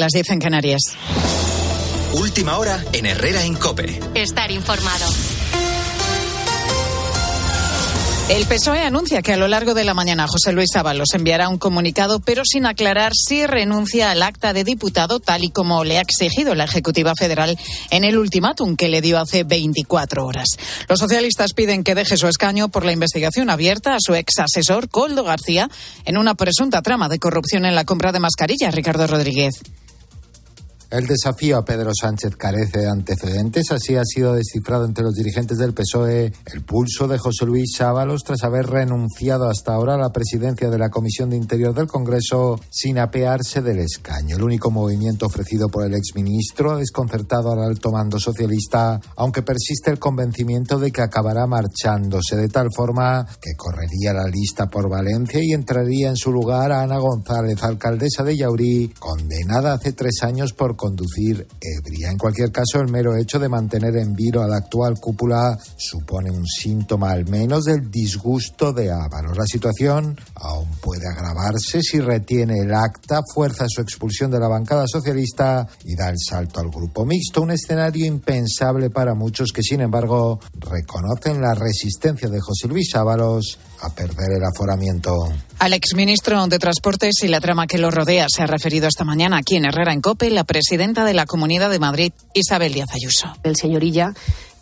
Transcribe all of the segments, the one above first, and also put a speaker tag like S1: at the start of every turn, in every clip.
S1: las 10 en Canarias.
S2: Última hora en Herrera en Cope.
S3: Estar informado.
S1: El PSOE anuncia que a lo largo de la mañana José Luis Ábalos enviará un comunicado, pero sin aclarar si renuncia al acta de diputado, tal y como le ha exigido la Ejecutiva Federal en el ultimátum que le dio hace 24 horas. Los socialistas piden que deje su escaño por la investigación abierta a su ex asesor, Coldo García, en una presunta trama de corrupción en la compra de mascarillas. Ricardo Rodríguez.
S4: El desafío a Pedro Sánchez carece de antecedentes, así ha sido descifrado entre los dirigentes del PSOE el pulso de José Luis Ábalos tras haber renunciado hasta ahora a la presidencia de la Comisión de Interior del Congreso sin apearse del escaño. El único movimiento ofrecido por el exministro ha desconcertado al alto mando socialista, aunque persiste el convencimiento de que acabará marchándose de tal forma que correría la lista por Valencia y entraría en su lugar a Ana González, alcaldesa de Yaurí, condenada hace tres años por conducir ebria. En cualquier caso, el mero hecho de mantener en vilo a la actual cúpula supone un síntoma al menos del disgusto de Ábalos. La situación aún puede agravarse si retiene el acta, fuerza su expulsión de la bancada socialista y da el salto al grupo mixto, un escenario impensable para muchos que, sin embargo, reconocen la resistencia de José Luis Ábalos a perder el aforamiento.
S1: Al exministro de Transportes y la trama que lo rodea se ha referido esta mañana aquí en Herrera en Cope la presidenta de la Comunidad de Madrid, Isabel Díaz Ayuso.
S5: El señorilla,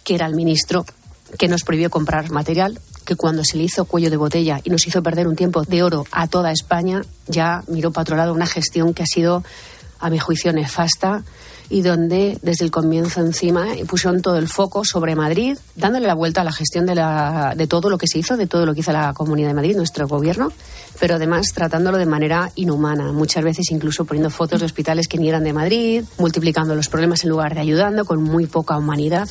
S5: que era el ministro, que nos prohibió comprar material, que cuando se le hizo cuello de botella y nos hizo perder un tiempo de oro a toda España, ya miró para otro lado una gestión que ha sido, a mi juicio, nefasta y donde desde el comienzo encima pusieron todo el foco sobre Madrid, dándole la vuelta a la gestión de, la, de todo lo que se hizo, de todo lo que hizo la Comunidad de Madrid, nuestro gobierno, pero además tratándolo de manera inhumana, muchas veces incluso poniendo fotos de hospitales que ni eran de Madrid, multiplicando los problemas en lugar de ayudando, con muy poca humanidad.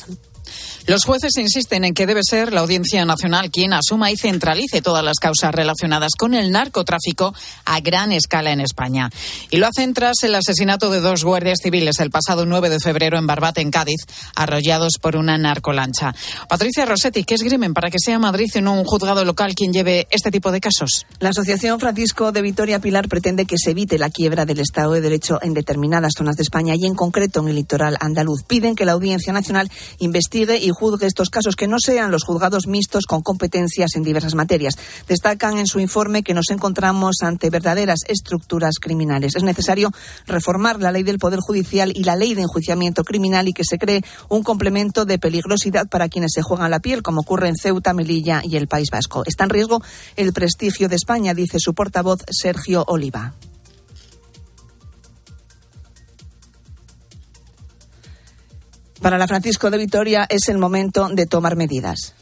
S1: Los jueces insisten en que debe ser la Audiencia Nacional quien asuma y centralice todas las causas relacionadas con el narcotráfico a gran escala en España. Y lo hacen tras el asesinato de dos guardias civiles el pasado 9 de febrero en Barbate, en Cádiz, arrollados por una narcolancha. Patricia Rossetti, ¿qué esgrimen para que sea Madrid en un juzgado local quien lleve este tipo de casos?
S6: La Asociación Francisco de Vitoria Pilar pretende que se evite la quiebra del Estado de Derecho en determinadas zonas de España y en concreto en el litoral andaluz. Piden que la Audiencia Nacional investigue y juzgue estos casos, que no sean los juzgados mixtos con competencias en diversas materias. Destacan en su informe que nos encontramos ante verdaderas estructuras criminales. Es necesario reformar la ley del Poder Judicial y la ley de enjuiciamiento criminal y que se cree un complemento de peligrosidad para quienes se juegan la piel, como ocurre en Ceuta, Melilla y el País Vasco. Está en riesgo el prestigio de España, dice su portavoz Sergio Oliva. Para la Francisco de Vitoria es el momento de tomar medidas.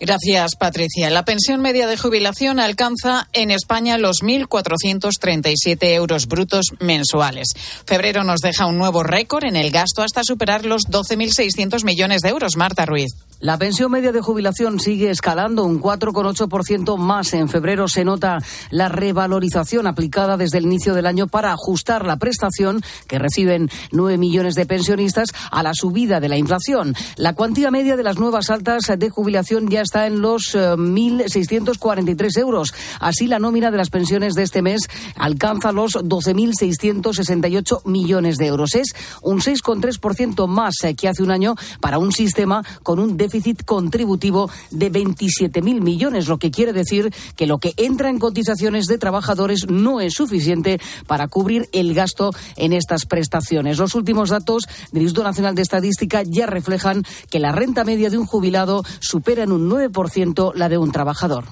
S1: Gracias, Patricia. La pensión media de jubilación alcanza en España los 1.437 euros brutos mensuales. Febrero nos deja un nuevo récord en el gasto hasta superar los 12.600 millones de euros. Marta Ruiz.
S7: La pensión media de jubilación sigue escalando un 4,8% más. En febrero se nota la revalorización aplicada desde el inicio del año para ajustar la prestación que reciben 9 millones de pensionistas a la subida de la inflación. La cuantía media de las nuevas altas de jubilación ya está en los 1.643 eh, euros. Así, la nómina de las pensiones de este mes alcanza los 12.668 millones de euros. Es un 6,3% más que hace un año para un sistema con un déficit déficit contributivo de 27.000 millones, lo que quiere decir que lo que entra en cotizaciones de trabajadores no es suficiente para cubrir el gasto en estas prestaciones. Los últimos datos del Instituto Nacional de Estadística ya reflejan que la renta media de un jubilado supera en un 9% la de un trabajador.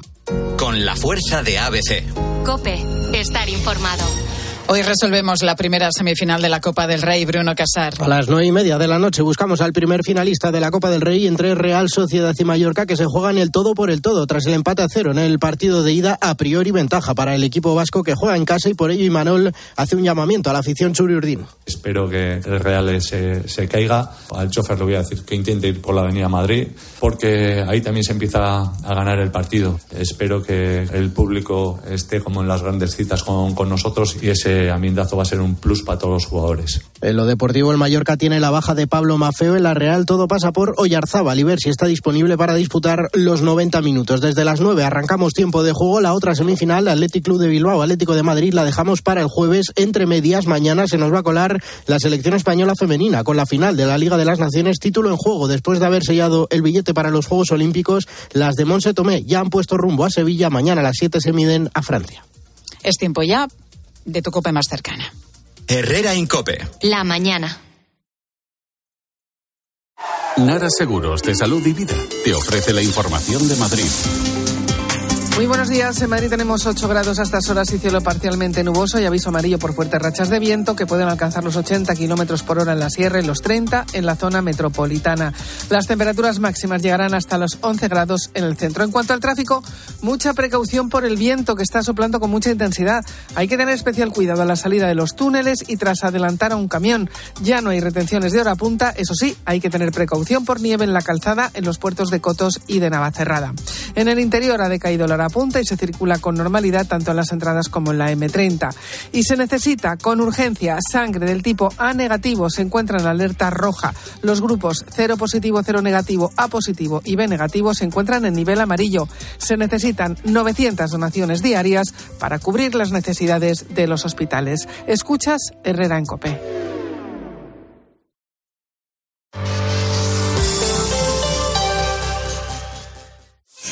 S2: Con la fuerza de ABC.
S3: Cope, estar informado.
S1: Hoy resolvemos la primera semifinal de la Copa del Rey, Bruno Casar.
S8: A las nueve y media de la noche buscamos al primer finalista de la Copa del Rey entre Real Sociedad y Mallorca, que se juegan el todo por el todo, tras el empate a cero en el partido de ida, a priori ventaja para el equipo vasco que juega en casa y por ello Imanol hace un llamamiento a la afición churiurdín.
S9: Espero que el Real se, se caiga. Al chofer le voy a decir que intente ir por la Avenida Madrid, porque ahí también se empieza a ganar el partido. Espero que el público esté como en las grandes citas con, con nosotros y ese ese ambientazo va a ser un plus para todos los jugadores.
S8: En lo deportivo, el Mallorca tiene la baja de Pablo Mafeo. En la Real todo pasa por Oyarzábal y ver si está disponible para disputar los 90 minutos. Desde las 9 arrancamos tiempo de juego. La otra semifinal, Atlético Club de Bilbao, Atlético de Madrid, la dejamos para el jueves. Entre medias, mañana se nos va a colar la selección española femenina con la final de la Liga de las Naciones, título en juego. Después de haber sellado el billete para los Juegos Olímpicos, las de Monse Tomé ya han puesto rumbo a Sevilla. Mañana a las 7 se miden a Francia.
S1: Es tiempo ya de tu cope más cercana.
S2: Herrera Incope.
S3: La mañana.
S10: Nara Seguros de Salud y Vida te ofrece la información de Madrid.
S11: Muy buenos días. En Madrid tenemos 8 grados a estas horas y cielo parcialmente nuboso y aviso amarillo por fuertes rachas de viento que pueden alcanzar los 80 kilómetros por hora en la sierra y los 30 en la zona metropolitana. Las temperaturas máximas llegarán hasta los 11 grados en el centro. En cuanto al tráfico, mucha precaución por el viento que está soplando con mucha intensidad. Hay que tener especial cuidado a la salida de los túneles y tras adelantar a un camión. Ya no hay retenciones de hora punta, eso sí, hay que tener precaución por nieve en la calzada en los puertos de Cotos y de Navacerrada. En el interior ha decaído la punta y se circula con normalidad tanto en las entradas como en la M30. Y se necesita con urgencia sangre del tipo A negativo. Se encuentra en alerta roja. Los grupos 0 positivo, 0 negativo, A positivo y B negativo se encuentran en nivel amarillo. Se necesitan 900 donaciones diarias para cubrir las necesidades de los hospitales. Escuchas Herrera en Cope.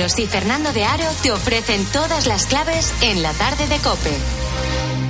S3: y Fernando de Aro te ofrecen todas las claves en la tarde de Cope.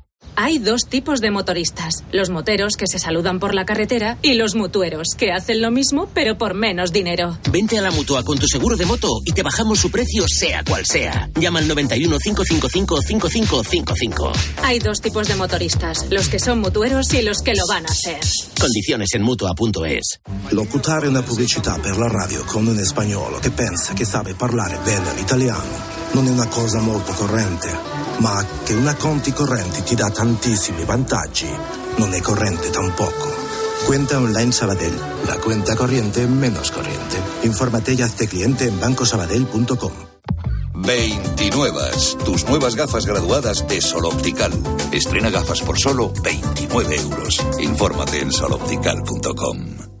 S12: Hay dos tipos de motoristas, los moteros que se saludan por la carretera y los mutueros que hacen lo mismo pero por menos dinero.
S13: Vente a la mutua con tu seguro de moto y te bajamos su precio sea cual sea. Llama al 91 555 5555.
S12: Hay dos tipos de motoristas, los que son mutueros y los que lo van a ser.
S13: Condiciones en mutua.es.
S14: Locutare una pubblicità per la radio con un spagnolo che pensa che sabe parlare bene l'italiano non è una cosa molto corrente, ma che una conti correnti ti dà tantissimi vantaggi non è corrente tampoco. Cuenta online Sabadell, la cuenta corriente menos corriente. Infórmate y hazte cliente en bancosabadell.com.
S15: 29. Tus nuevas gafas graduadas de Sol Optical. Estrena gafas por solo 29 euros. Infórmate en soloptical.com.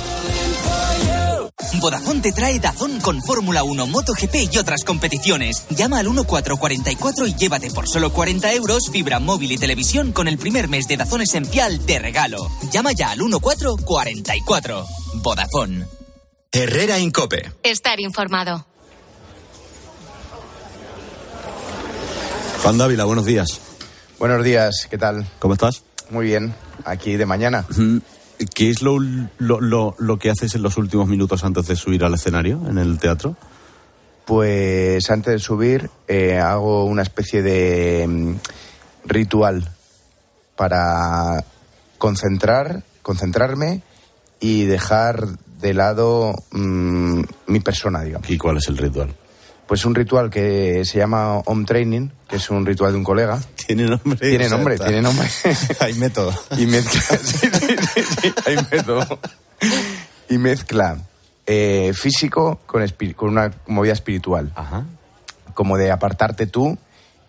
S16: Vodafone te trae Dazón con Fórmula 1, MotoGP y otras competiciones. Llama al 1444 y llévate por solo 40 euros fibra móvil y televisión con el primer mes de Dazón Esencial de regalo. Llama ya al 1444. Vodafone.
S2: Herrera Incope.
S3: Estar informado.
S17: Juan Dávila, buenos días.
S18: Buenos días, ¿qué tal?
S17: ¿Cómo estás?
S18: Muy bien, aquí de mañana.
S17: ¿Qué es lo, lo, lo, lo que haces en los últimos minutos antes de subir al escenario en el teatro?
S18: Pues antes de subir eh, hago una especie de mm, ritual para concentrar, concentrarme y dejar de lado mm, mi persona, digamos.
S17: ¿Y cuál es el ritual?
S18: Pues un ritual que se llama Home Training, que es un ritual de un colega.
S17: Tiene nombre.
S18: Tiene nombre, tiene nombre.
S17: Hay método.
S18: y mezcla, sí, sí, sí, hay método. Y mezcla eh, físico con, con una movida espiritual. Como de apartarte tú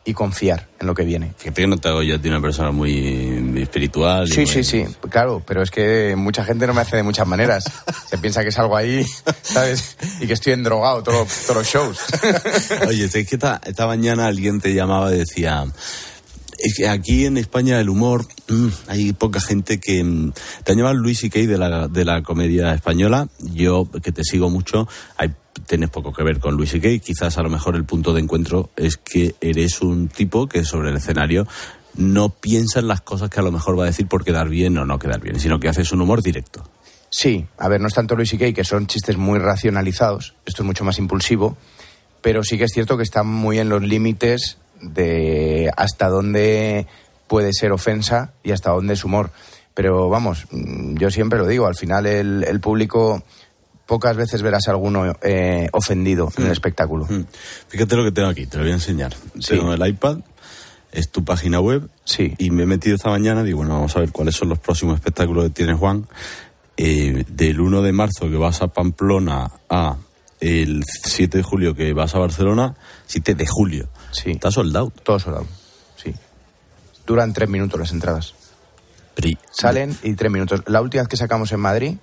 S18: y confiar en lo que viene.
S17: Fíjate que no te hago yo a ti una persona muy espiritual.
S18: Sí, sí, sí, claro, pero es que mucha gente no me hace de muchas maneras. Se piensa que es algo ahí, ¿sabes? Y que estoy endrogado todo- todos los shows.
S17: Oye, es que esta, esta mañana alguien te llamaba y decía, es que aquí en España el humor, mm, hay poca gente que... mm, Te han llamado Luis y Kay de la, de la comedia española, yo que te sigo mucho, hay, tienes poco que ver con Luis y quizás a lo mejor el punto de encuentro es que eres un tipo que sobre el escenario no piensa en las cosas que a lo mejor va a decir por quedar bien o no quedar bien, sino que haces un humor directo.
S18: Sí, a ver, no es tanto Luis y Kay, que son chistes muy racionalizados, esto es mucho más impulsivo, pero sí que es cierto que están muy en los límites de hasta dónde puede ser ofensa y hasta dónde es humor. Pero vamos, mm, yo siempre lo digo, al final el, el público pocas veces verás a alguno eh, ofendido en el espectáculo.
S17: Fíjate lo que tengo aquí, te lo voy a enseñar. Tengo el iPad, es tu página web.
S18: Sí.
S17: Y me he metido esta mañana, digo, bueno, vamos a ver cuáles son los próximos espectáculos que tiene Juan. Eh, del 1 de marzo que vas a Pamplona a el 7 de julio que vas a Barcelona, 7 de julio.
S18: Sí.
S17: Está soldado.
S18: Todo soldado, sí. Duran tres minutos las entradas. Salen y tres minutos. La última vez que sacamos en Madrid,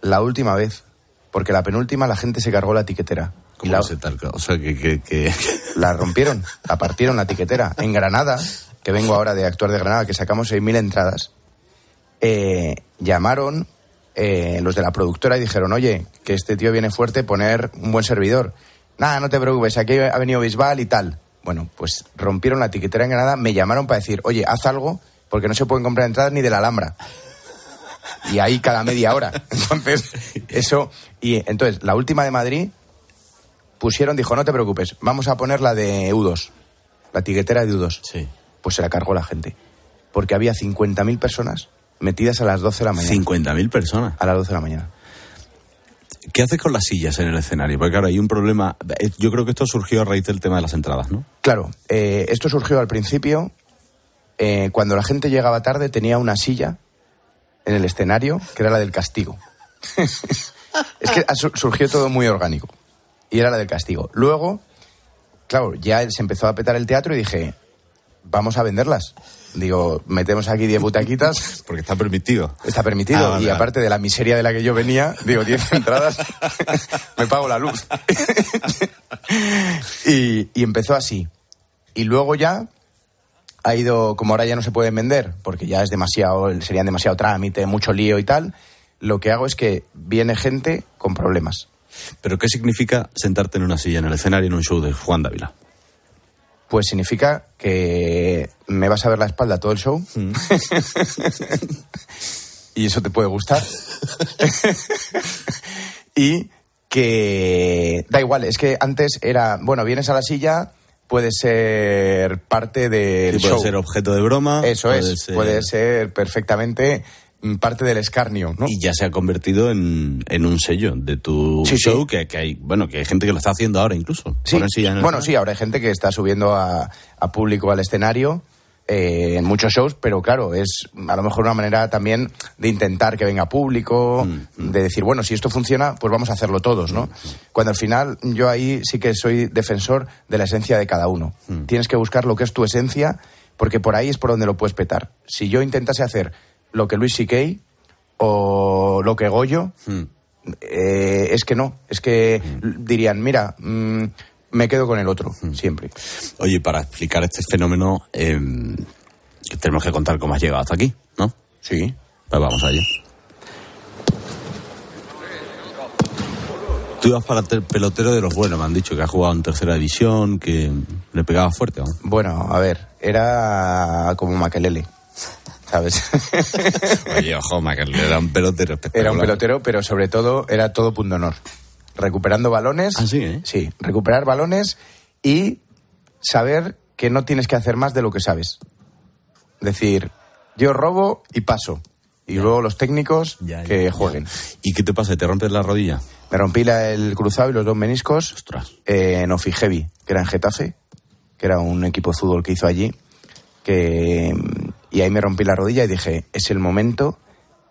S18: la última vez, porque la penúltima la gente se cargó la tiquetera. Y
S17: ¿Cómo
S18: la,
S17: tal? O sea, que... que, que...
S18: la rompieron, la partieron la tiquetera. En Granada, que vengo ahora de actuar de Granada, que sacamos 6.000 entradas, eh, llamaron eh, los de la productora y dijeron, oye, que este tío viene fuerte, poner un buen servidor. Nada, no te preocupes, aquí ha venido Bisbal y tal. Bueno, pues rompieron la tiquetera en Granada, me llamaron para decir, oye, haz algo, porque no se pueden comprar entradas ni de la Alhambra. Y ahí cada media hora. Entonces, eso. Y entonces, la última de Madrid, pusieron, dijo, no te preocupes, vamos a poner la de U2, la tiquetera de U2.
S17: Sí.
S18: Pues se la cargó la gente. Porque había 50.000 personas metidas a las 12 de la mañana.
S17: 50.000 personas.
S18: A las 12 de la mañana.
S17: ¿Qué haces con las sillas en el escenario? Porque claro, hay un problema. eh, Yo creo que esto surgió a raíz del tema de las entradas, ¿no?
S18: Claro, eh, esto surgió al principio, eh, cuando la gente llegaba tarde tenía una silla en el escenario, que era la del castigo. es que surgió todo muy orgánico. Y era la del castigo. Luego, claro, ya se empezó a petar el teatro y dije, vamos a venderlas. Digo, metemos aquí 10 butaquitas.
S17: Porque está permitido.
S18: Está permitido.
S17: Ah, vale,
S18: y
S17: vale.
S18: aparte de la miseria de la que yo venía, digo, 10 entradas, me pago la luz. y, y empezó así. Y luego ya ha ido, como ahora ya no se pueden vender, porque ya es demasiado, serían demasiado trámite, mucho lío y tal, lo que hago es que viene gente con problemas.
S17: ¿Pero qué significa sentarte en una silla en el escenario en un show de Juan Dávila?
S18: Pues significa que me vas a ver la espalda todo el show. y eso te puede gustar. y que da igual, es que antes era, bueno, vienes a la silla, puedes ser parte del
S17: Sí, puede
S18: show.
S17: ser objeto de broma.
S18: Eso
S17: puede
S18: es,
S17: ser-
S18: puede ser perfectamente mm, parte del escarnio, ¿no?
S17: Y ya se ha convertido en, en un sello de tu
S18: Sí, sí.
S17: show Que, que hay, bueno, que hay gente que lo está haciendo ahora incluso.
S18: Sí, bueno, sí, ahora hay gente que está subiendo a, a público al escenario eh, en muchos shows, pero claro, es a lo mejor una manera también de intentar que venga público,
S17: Mm,
S18: de decir, bueno, si esto funciona, pues vamos a hacerlo todos, ¿no? Cuando al final yo ahí sí que soy defensor de la esencia de cada uno.
S17: Mm.
S18: Tienes que buscar lo que es tu esencia, porque por ahí es por donde lo puedes petar. Si yo intentase hacer lo que Luis C.K. o lo que Goyo,
S17: Mm.
S18: eh, es que no, es que dirían, mira, mm, me quedo con el otro, siempre.
S17: Oye, para explicar este fenómeno, eh, tenemos que contar cómo has llegado hasta aquí, ¿no?
S18: Sí.
S17: Pues vamos allá. Tú ibas para el pelotero de los buenos, me han dicho, que has jugado en tercera división, que le pegaba fuerte. ¿no?
S18: Bueno, a ver, era como Maquelele, ¿sabes?
S17: Oye, ojo, Maquelele era un pelotero espectacular.
S18: Era un pelotero, pero sobre todo era todo punto honor. Recuperando balones.
S17: Ah, sí, ¿eh?
S18: Sí, recuperar balones y saber que no tienes que hacer más de lo que sabes. Decir, yo robo y paso. Y luego los técnicos que
S17: ya.
S18: jueguen.
S17: ¿Y qué te pasa? ¿Te rompes la rodilla?
S18: Me rompí la- el cruzado y los dos meniscos eh, en Ofigevi, que era en Getafe, que era un equipo de fútbol que hizo allí. Que, y ahí me rompí la rodilla y dije, es el momento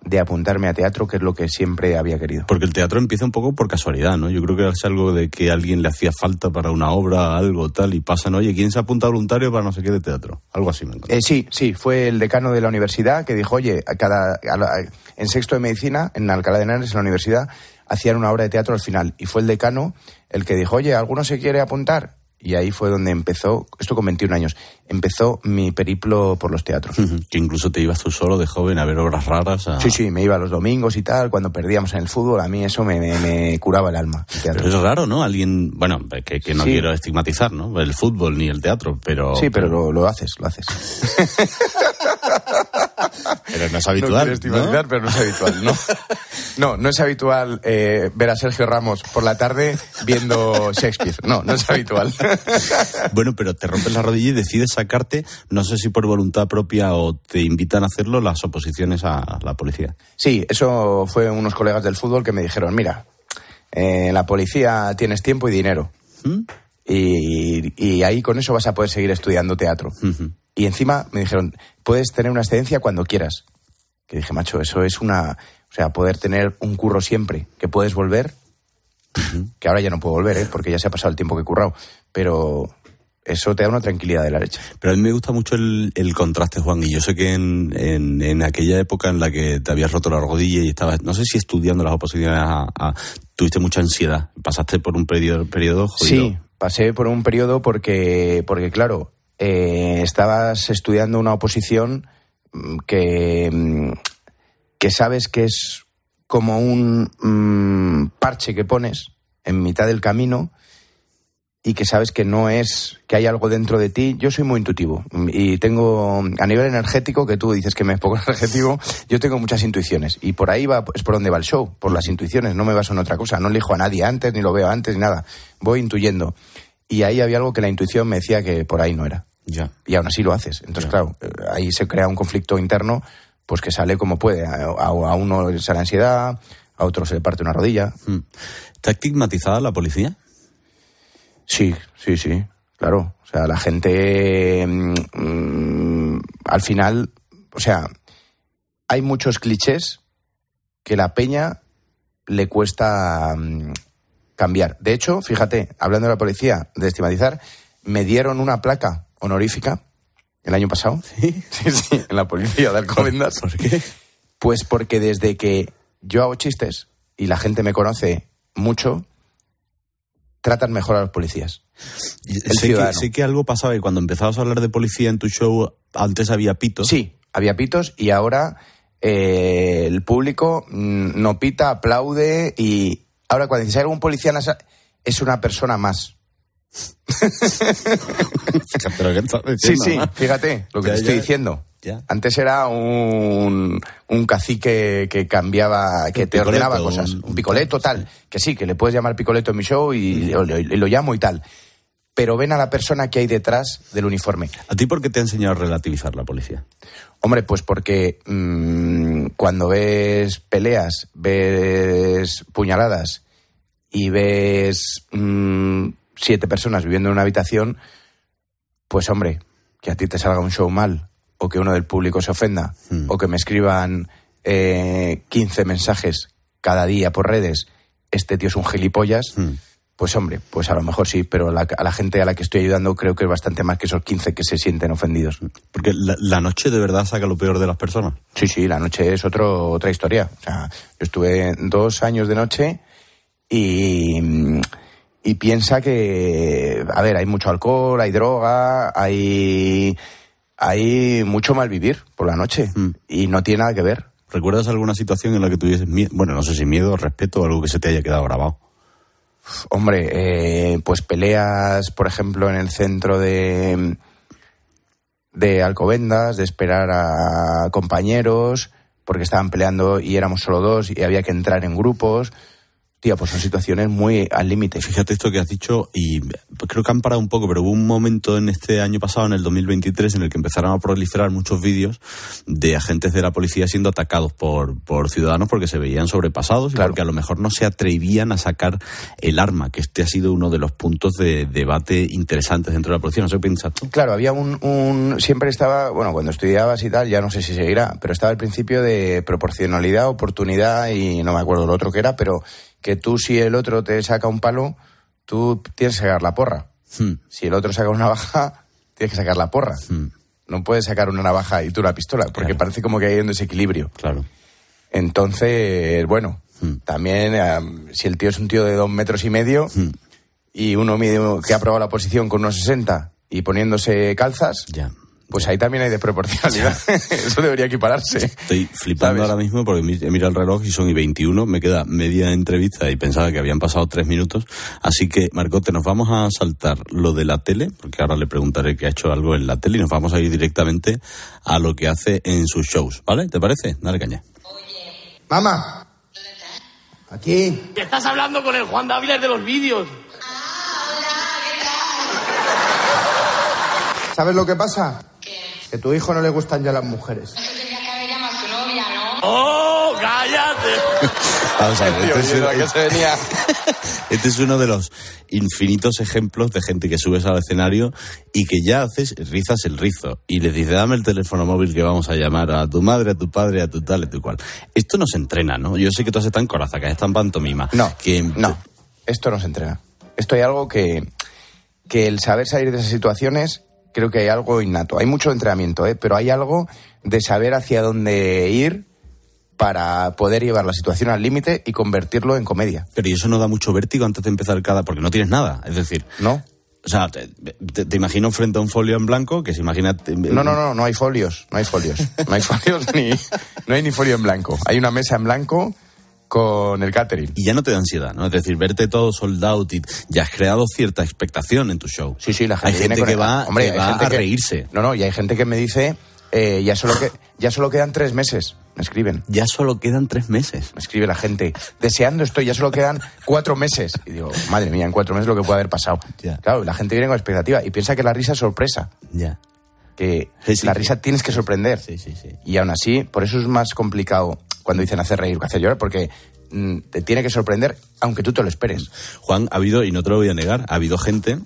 S18: de apuntarme a teatro, que es lo que siempre había querido.
S17: Porque el teatro empieza un poco por casualidad, ¿no? Yo creo que es algo de que a alguien le hacía falta para una obra, algo tal, y pasan, oye, ¿quién se apunta voluntario para no sé qué de teatro? Algo así me.
S18: Eh, sí, sí, fue el decano de la universidad que dijo, oye, a cada, a la- en sexto de medicina, en Alcalá de Henares, en la universidad, hacían una obra de teatro al final. Y fue el decano el que dijo, oye, ¿alguno se quiere apuntar? Y ahí fue donde empezó, esto con 21 años, empezó mi periplo por los teatros.
S17: Que incluso te ibas tú solo de joven a ver obras raras. a-
S18: Sí, sí, me iba los domingos y tal, cuando perdíamos en el fútbol, a mí eso me, me- me curaba el alma. el.
S17: Pero es raro, ¿no? Alguien, bueno, que, que no
S18: Sí.
S17: quiero estigmatizar, ¿no? El fútbol ni el teatro, pero...
S18: Sí, pero lo, lo haces, lo haces.
S17: Pero no es
S18: No
S17: habitual,
S18: quiero estigmatizar, pero no es habitual, ¿no? No, no es habitual eh, ver a Sergio Ramos por la tarde viendo Shakespeare. No, no es habitual.
S17: Bueno, pero te rompes la rodilla y decides sacarte, no sé si por voluntad propia o te invitan a hacerlo, las oposiciones a la policía.
S18: Sí, eso fue unos colegas del fútbol que me dijeron, mira, eh, en la policía tienes tiempo y dinero. Y, y ahí con eso vas a poder seguir estudiando teatro. Y encima me dijeron, puedes tener una excedencia cuando quieras. Que dije, macho, eso es una... O sea, poder tener un curro siempre, que puedes volver, que ahora ya no puedo volver, ¿eh? porque ya se ha pasado el tiempo que he currado. Pero eso te da una tranquilidad de la leche.
S17: Pero a mí me gusta mucho el, el contraste, Juan, y yo sé que en, en, en aquella época en la que te habías roto la rodilla y estabas, no sé si estudiando las oposiciones, a, a- tuviste mucha ansiedad, pasaste por un periodo, periodo jodido.
S18: Sí, pasé por un periodo porque, porque claro, eh, estabas estudiando una oposición mm, que, mm, que sabes que es como un mm, parche que pones en mitad del camino y que sabes que no es que hay algo dentro de ti. Yo soy muy intuitivo y tengo a nivel energético que tú dices que me es poco energético, yo tengo muchas intuiciones y por ahí va es por donde va el show, por las intuiciones, no me baso en otra cosa, no elijo a nadie antes ni lo veo antes ni nada, voy intuyendo. Y ahí había algo que la intuición me decía que por ahí no era.
S17: Ya.
S18: Y aún así lo haces. Entonces, claro, eh, ahí se crea un conflicto interno pues que sale como puede. A, uno le sale ansiedad, a otro se le parte una rodilla.
S17: ¿Está estigmatizada la policía?
S18: Sí, sí, sí, claro. O sea, la gente mm, mm, al final, o sea, hay muchos clichés que la peña le cuesta mm, cambiar. De hecho, fíjate, hablando de la policía, de estigmatizar, me dieron una placa honorífica el año pasado. Sí, sí, sí en la policía de Alcobendas.
S17: ¿Por qué?
S18: Pues porque desde que yo hago chistes y la gente me conoce mucho, tratan mejor a los policías. El
S17: sé, que, sé que algo pasaba y cuando empezabas a hablar de policía en tu show, antes había pitos.
S18: Sí, había pitos y ahora eh, el público mm, no pita, aplaude y ahora cuando dice "Hay algún policía en la sa-", es una persona más.
S17: Pero ¿qué estás
S18: Sí, sí, fíjate lo que
S17: Ya,
S18: te estoy
S17: ya.
S18: diciendo.
S17: Ya.
S18: Antes era un, un cacique que cambiaba, que
S17: Un
S18: te ordenaba cosas.
S17: un-
S18: Un, picoleto, tal. Que sí, que le puedes llamar picoleto en mi show y, lo- lo- y lo llamo y tal. Pero ven a la persona que hay detrás del uniforme.
S17: ¿A ti por qué te ha enseñado a relativizar la policía?
S18: Hombre, pues porque mm, cuando ves peleas, ves puñaladas y ves mm, siete personas viviendo en una habitación, pues hombre, que a ti te salga un show mal o que uno del público se ofenda o que me escriban eh, 15 mensajes cada día por redes, este tío es un gilipollas, Pues hombre, pues a lo mejor sí, pero la- a la gente a la que estoy ayudando creo que es bastante más que esos 15 que se sienten ofendidos.
S17: Porque la, la noche de verdad saca lo peor de las personas.
S18: Sí, sí, la noche es otro, otra historia. O sea, yo estuve dos años de noche y, y piensa que, a ver, hay mucho alcohol, hay droga, hay, hay mucho mal vivir por la noche y no tiene nada que ver.
S17: ¿Recuerdas alguna situación en la que tuvieses miedo? Bueno, no sé si miedo, respeto o algo que se te haya quedado grabado.
S18: Hombre, eh, pues peleas, por ejemplo, en el centro de, de Alcobendas, de esperar a compañeros, porque estaban peleando y éramos solo dos y había que entrar en grupos. Tía, pues son situaciones muy al límite.
S17: Fíjate esto que has dicho y creo que han parado un poco, pero hubo un momento en este año pasado, en el 2023, en el que empezaron a proliferar muchos vídeos de agentes de la policía siendo atacados por, por ciudadanos porque se veían sobrepasados y porque a lo mejor no se atrevían a sacar el arma, que este ha sido uno de los puntos de debate interesantes dentro de la policía. No sé qué piensas tú.
S18: Claro, había un, un- Siempre estaba, bueno, cuando estudiabas y tal, ya no sé si seguirá, pero estaba el principio de proporcionalidad, oportunidad y no me acuerdo lo otro que era, pero que tú si el otro te saca un palo, tú tienes que sacar la porra. Si el otro saca una navaja, tienes que sacar la porra. No puedes sacar una navaja y tú la pistola, porque parece como que hay un desequilibrio.
S17: Claro.
S18: Entonces, bueno, también eh, si el tío es un tío de dos metros y medio y uno mide, que ha probado la posición con unos 60 y poniéndose calzas, pues ahí también hay desproporcionalidad. Eso debería equipararse.
S17: Estoy flipando ahora mismo porque mi- he mirado el reloj y son y 21. Me queda media entrevista y pensaba que habían pasado tres minutos. Así que, Marcote, nos vamos a saltar lo de la tele, porque ahora le preguntaré que ha hecho algo en la tele y nos vamos a ir directamente a lo que hace en sus shows. ¿Vale? ¿Te parece? Dale caña.
S19: Mamá. Aquí.
S20: Que estás hablando con el Juan Dávila de los vídeos.
S19: ¿Sabes lo que pasa? Que a tu hijo no le gustan ya las mujeres.
S20: ¡Oh, cállate!
S17: Vamos a ver, este, es,
S18: Oye, ¿a qué se venía?
S17: este es uno de los infinitos ejemplos de gente que subes al escenario y que ya haces, rizas el rizo y le dices, dame el teléfono móvil que vamos a llamar a tu madre, a tu padre, a tu tal, a tu cual. Esto no se entrena, ¿no? Yo sé que tú haces tan coraza, que es tan pantomima.
S18: No,
S17: que,
S18: no, esto no se entrena. Esto hay algo que, que el saber salir de esas situaciones, creo que hay algo innato. Hay mucho entrenamiento, ¿eh? pero hay algo de saber hacia dónde ir para poder llevar la situación al límite y convertirlo en comedia.
S17: Pero ¿y eso no da mucho vértigo antes de empezar cada...? Porque no tienes nada, es decir...
S18: ¿No?
S17: O sea, te, te- te imagino frente a un folio en blanco que se imagina...
S18: No, no, no, no hay folios, no hay folios. No hay folios ni, no hay ni folio en blanco. Hay una mesa en blanco con el catering.
S17: Y ya no te da ansiedad, ¿no? Es decir, verte todo sold out y ya has creado cierta expectación en tu show.
S18: Sí, sí, la gente,
S17: Hay gente que va,
S18: hombre,
S17: que
S18: hay
S17: va
S18: gente
S17: a
S18: que-
S17: reírse.
S18: No, no, y hay gente que me dice, eh, ya, solo que, ya solo quedan tres meses, me escriben.
S17: Ya solo quedan tres meses.
S18: Me escribe la gente, deseando esto, ya solo quedan cuatro meses. Y digo, madre mía, en cuatro meses lo que puede haber pasado. Claro, la gente viene con expectativa y piensa que la risa es sorpresa.
S17: Ya.
S18: Que la risa tienes que sorprender. Y aún así, por eso es más complicado cuando dicen hacer reír que hacer llorar, porque mm, te tiene que sorprender aunque tú te lo esperes.
S17: Juan, ha habido, y no te lo voy a negar, ha habido gente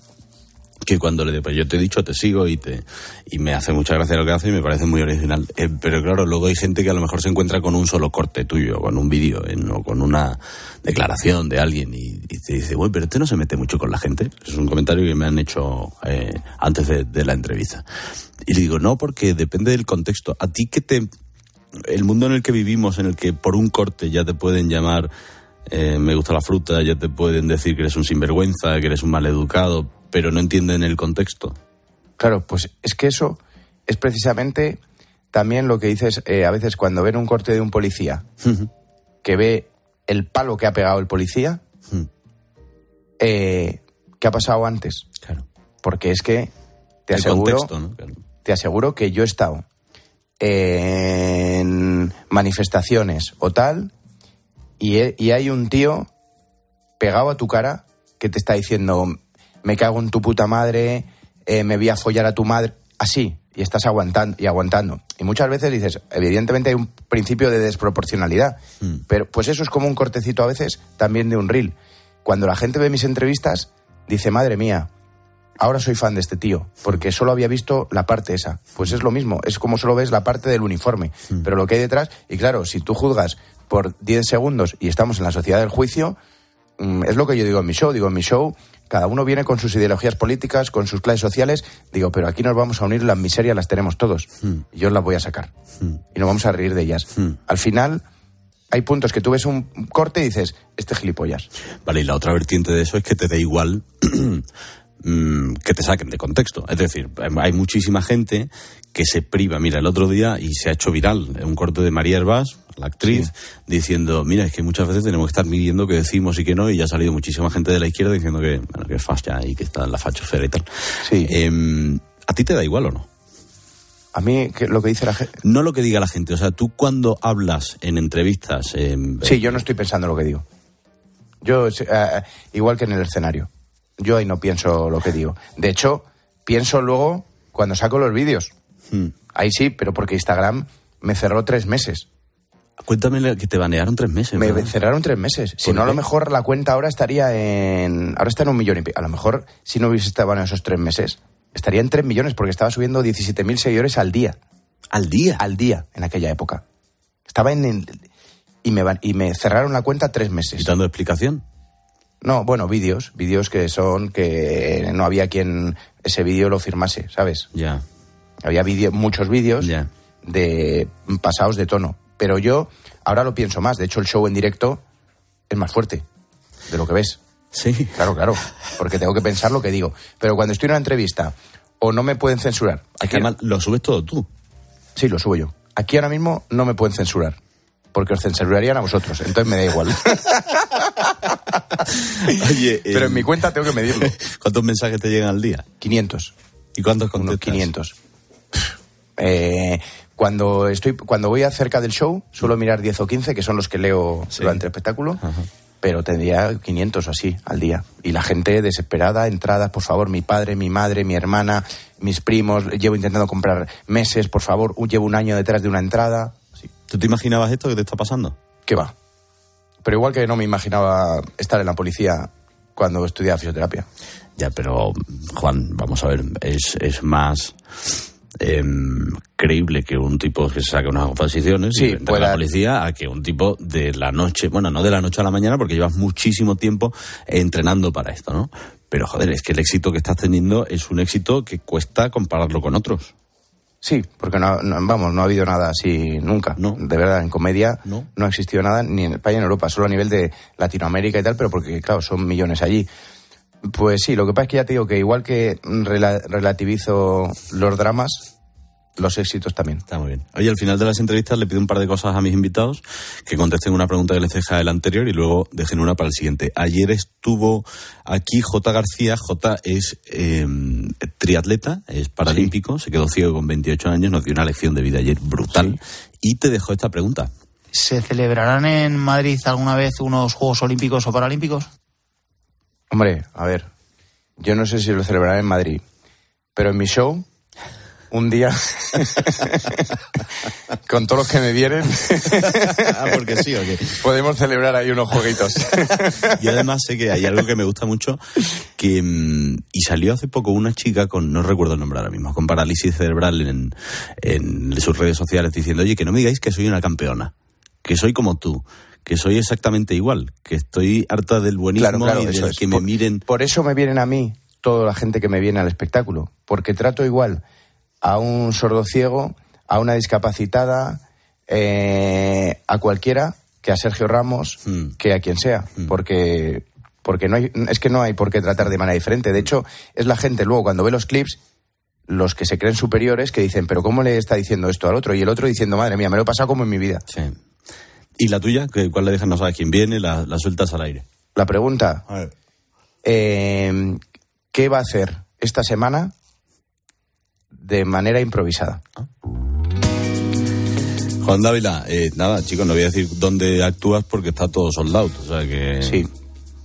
S17: que cuando le digo, pues yo te he dicho, te sigo y te y me hace mucha gracia lo que hace y me parece muy original. Eh, pero claro, luego hay gente que a lo mejor se encuentra con un solo corte tuyo, con un vídeo o con una declaración de alguien y, te dice, bueno, pero este no se mete mucho con la gente. Es un comentario que me han hecho eh, antes de, de la entrevista. Y le digo, no, porque depende del contexto. A ti que te... El mundo en el que vivimos, en el que por un corte ya te pueden llamar eh, me gusta la fruta, ya te pueden decir que eres un sinvergüenza, que eres un maleducado, pero no entienden el contexto.
S18: Claro, pues es que eso es precisamente también lo que dices eh, a veces cuando ven un corte de un policía que ve el palo que ha pegado el policía, eh, ¿qué ha pasado antes?
S17: Claro.
S18: Porque es que te
S17: El
S18: aseguro,
S17: contexto, ¿no? Claro.
S18: te aseguro que yo he estado en manifestaciones o tal y, y hay un tío pegado a tu cara que te está diciendo me cago en tu puta madre, eh, me voy a follar a tu madre, así, y estás aguantando y aguantando. Y muchas veces dices, evidentemente hay un principio de desproporcionalidad, pero pues eso es como un cortecito a veces también de un reel. Cuando la gente ve mis entrevistas, dice, madre mía, ahora soy fan de este tío, porque solo había visto la parte esa. Pues es lo mismo, es como solo ves la parte del uniforme, pero lo que hay detrás, y claro, si tú juzgas por 10 segundos y estamos en la sociedad del juicio, mm, es lo que yo digo en mi show. Digo, en mi show cada uno viene con sus ideologías políticas, con sus clases sociales. Digo, pero aquí nos vamos a unir, las miserias las tenemos todos. Y yo las voy a sacar. Y nos vamos a reír de ellas. Al final, hay puntos que tú ves un corte y dices, este gilipollas.
S17: Vale, y la otra vertiente de eso es que te da igual mm, que te saquen de contexto. Es decir, hay muchísima gente que se priva. Mira, el otro día, y se ha hecho viral, un corte de María Herbás, la actriz, diciendo, mira, es que muchas veces tenemos que estar midiendo qué decimos y qué no, y ya ha salido muchísima gente de la izquierda diciendo que, bueno, que es fascia y que está en la fachosfera y tal.
S18: Sí.
S17: Em, ¿A ti te da igual o no?
S18: A mí, ¿qué- lo que dice la gente...
S17: No lo que diga la gente, o sea, tú cuando hablas en entrevistas... em,
S18: Sí, yo no estoy pensando lo que digo. Yo, eh, igual que en el escenario. Yo ahí no pienso lo que digo. De hecho, pienso luego cuando saco los vídeos.
S17: Hmm.
S18: Ahí sí, pero porque Instagram me cerró tres meses.
S17: Cuéntame que te banearon tres meses.
S18: Me
S17: ¿verdad?
S18: cerraron tres meses. Si
S17: ¿Por
S18: no, a lo mejor la cuenta ahora estaría en. Ahora está en un millón y pico. A lo mejor, si no hubiese estado en esos tres meses, estaría en tres millones porque estaba subiendo 17.000 seguidores al día.
S17: ¿Al día?
S18: Al día, en aquella época. Estaba en. y, me, y me cerraron la cuenta tres meses.
S17: ¿Y dando explicación?
S18: No, bueno, vídeos. Vídeos que son que no había quien ese vídeo lo firmase, ¿sabes?
S17: Ya.
S18: Había muchos vídeos de pasados de tono. Pero yo ahora lo pienso más. De hecho, el show en directo es más fuerte de lo que ves.
S17: Sí.
S18: Claro, claro. Porque tengo que pensar lo que digo. Pero cuando estoy en una entrevista o no me pueden censurar.
S17: Es que además lo subes todo tú.
S18: Sí, lo subo yo. Aquí ahora mismo no me pueden censurar. Porque os censurarían a vosotros. Entonces me da igual.
S17: Oye,
S18: Pero en mi cuenta tengo que medirlo.
S17: ¿Cuántos mensajes te llegan al día?
S18: 500.
S17: ¿Y cuántos
S18: Unos
S17: contestas?
S18: 500. Eh, cuando estoy cuando voy acerca del show suelo mirar 10 o 15 que son los que leo durante el espectáculo pero tendría 500 o así al día y la gente desesperada entradas por favor mi padre mi madre mi hermana mis primos llevo intentando comprar meses por favor llevo un año detrás de una entrada
S17: ¿Tú te imaginabas esto que te está pasando?
S18: qué va pero igual que no me imaginaba estar en la policía cuando estudiaba fisioterapia
S17: Ya, pero Juan, vamos a ver, es, es más em, creíble que un tipo que se saque unas oposiciones
S18: Sí,
S17: y entre
S18: pueda-
S17: la policía a que un tipo de la noche, bueno, no de la noche a la mañana porque llevas muchísimo tiempo entrenando para esto, ¿no? Pero joder, es que el éxito que estás teniendo es un éxito que cuesta compararlo con otros.
S18: Sí, porque no, no- vamos, no ha habido nada así nunca. De verdad, en comedia no. ha existido nada ni en España ni en Europa, solo a nivel de Latinoamérica y tal, pero porque, claro, son millones allí. Pues sí, lo que pasa es que ya te digo que igual que rela- relativizo los dramas, los éxitos también.
S17: Está muy bien. Oye, al final de las entrevistas le pido un par de cosas a mis invitados, que contesten una pregunta que les deja el anterior y luego dejen una para el siguiente. Ayer estuvo aquí J. García. J es eh, triatleta, es paralímpico, se quedó ciego con 28 años, nos dio una lección de vida ayer brutal y te dejó esta pregunta.
S21: ¿Se celebrarán en Madrid alguna vez unos Juegos Olímpicos o Paralímpicos?
S18: Hombre, a ver, yo no sé si lo celebrarán en Madrid, pero en mi show, un día, con todos los que me vienen,
S17: ah, porque sí,
S18: podemos celebrar ahí unos jueguitos.
S17: Y además sé que hay algo que me gusta mucho, que mm, y salió hace poco una chica con, no recuerdo el nombre ahora mismo, con parálisis cerebral en, en sus redes sociales diciendo, oye, que no me digáis que soy una campeona, que soy como tú, que soy exactamente igual, que estoy harta del buenismo
S18: Claro, claro,
S17: y del
S18: es.
S17: que me miren.
S18: Por eso me vienen a mí toda la gente que me viene al espectáculo, porque trato igual a un sordo ciego, a una discapacitada, eh, a cualquiera, que a Sergio Ramos,
S17: Hmm.
S18: que a quien sea, porque porque no hay, es que no hay por qué tratar de manera diferente. De hecho, es la gente luego cuando ve los clips los que se creen superiores que dicen, pero ¿cómo le está diciendo esto al otro? Y el otro diciendo, madre mía, me lo he pasado como en mi vida.
S17: Sí. ¿Y la tuya? ¿Qué- ¿Cuál le dejas? No sabes quién viene, la, la sueltas al aire.
S18: La pregunta, eh, ¿qué va a hacer esta semana de manera improvisada?
S17: Juan Dávila, eh, nada, chicos, no voy a decir dónde actúas porque está todo soldado. O sea que.
S18: Sí.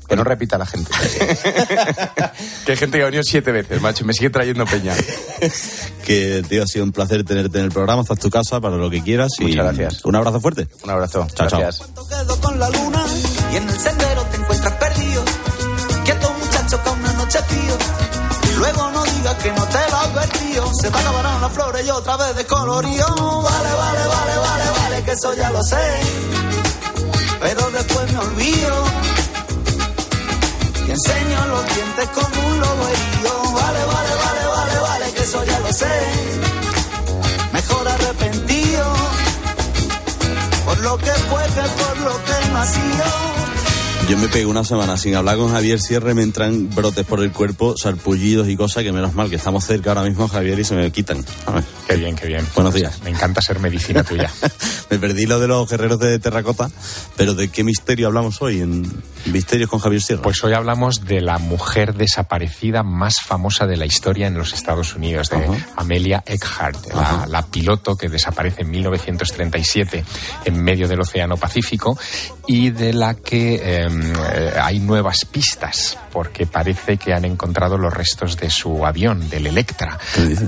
S18: Que no repita la gente. que hay gente que ha venido siete veces, macho. Me sigue trayendo peña.
S17: Que, tío, ha sido un placer tenerte en el programa. Estás tu casa para lo que quieras. y
S18: Muchas gracias.
S17: Un abrazo fuerte.
S18: Un abrazo.
S17: Chao, chao.
S18: gracias.
S22: quedo con la luna y en el sendero te encuentras perdido. Quieto muchacho que una noche fío. Y luego no digas que no te lo advertido. Se te acabarán las flores y otra vez de colorío. Vale, vale, vale, vale, vale, que eso ya lo sé. Pero después me olvido. Y enseño los dientes como un lobo herido. Vale, vale, vale, vale, vale, que eso ya lo sé. Mejor arrepentido. Por lo que fue que por lo que nació.
S17: Yo me pego una semana sin hablar con Javier Sierra y me entran brotes por el cuerpo, sarpullidos y cosas que menos mal que estamos cerca ahora mismo, Javier, y se me quitan. A ver.
S23: Qué bien, qué bien.
S17: Buenos días.
S23: Me encanta ser medicina tuya.
S17: me perdí lo de los guerreros de terracota, pero ¿de qué misterio hablamos hoy en Misterios con Javier Sierra?
S23: Pues hoy hablamos de la mujer desaparecida más famosa de la historia en los Estados Unidos, de Amelia Earhart, la, la piloto que desaparece en 1937 en medio del Océano Pacífico y de la que em, eh, hay nuevas pistas porque parece que han encontrado los restos de su avión, del Electra.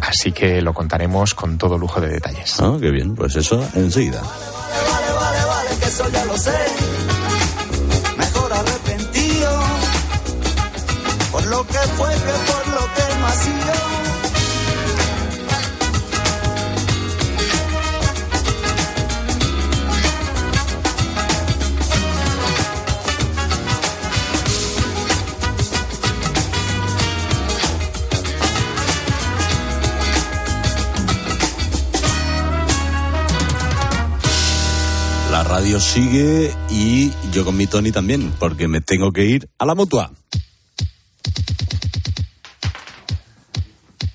S23: Así que lo contaremos con todo lujo de detalles.
S17: Ah, qué bien, pues eso enseguida.
S22: Vale, vale, vale, que eso ya lo sé.
S17: Radio sigue y yo con mi Tony también, porque me tengo que ir a la mutua.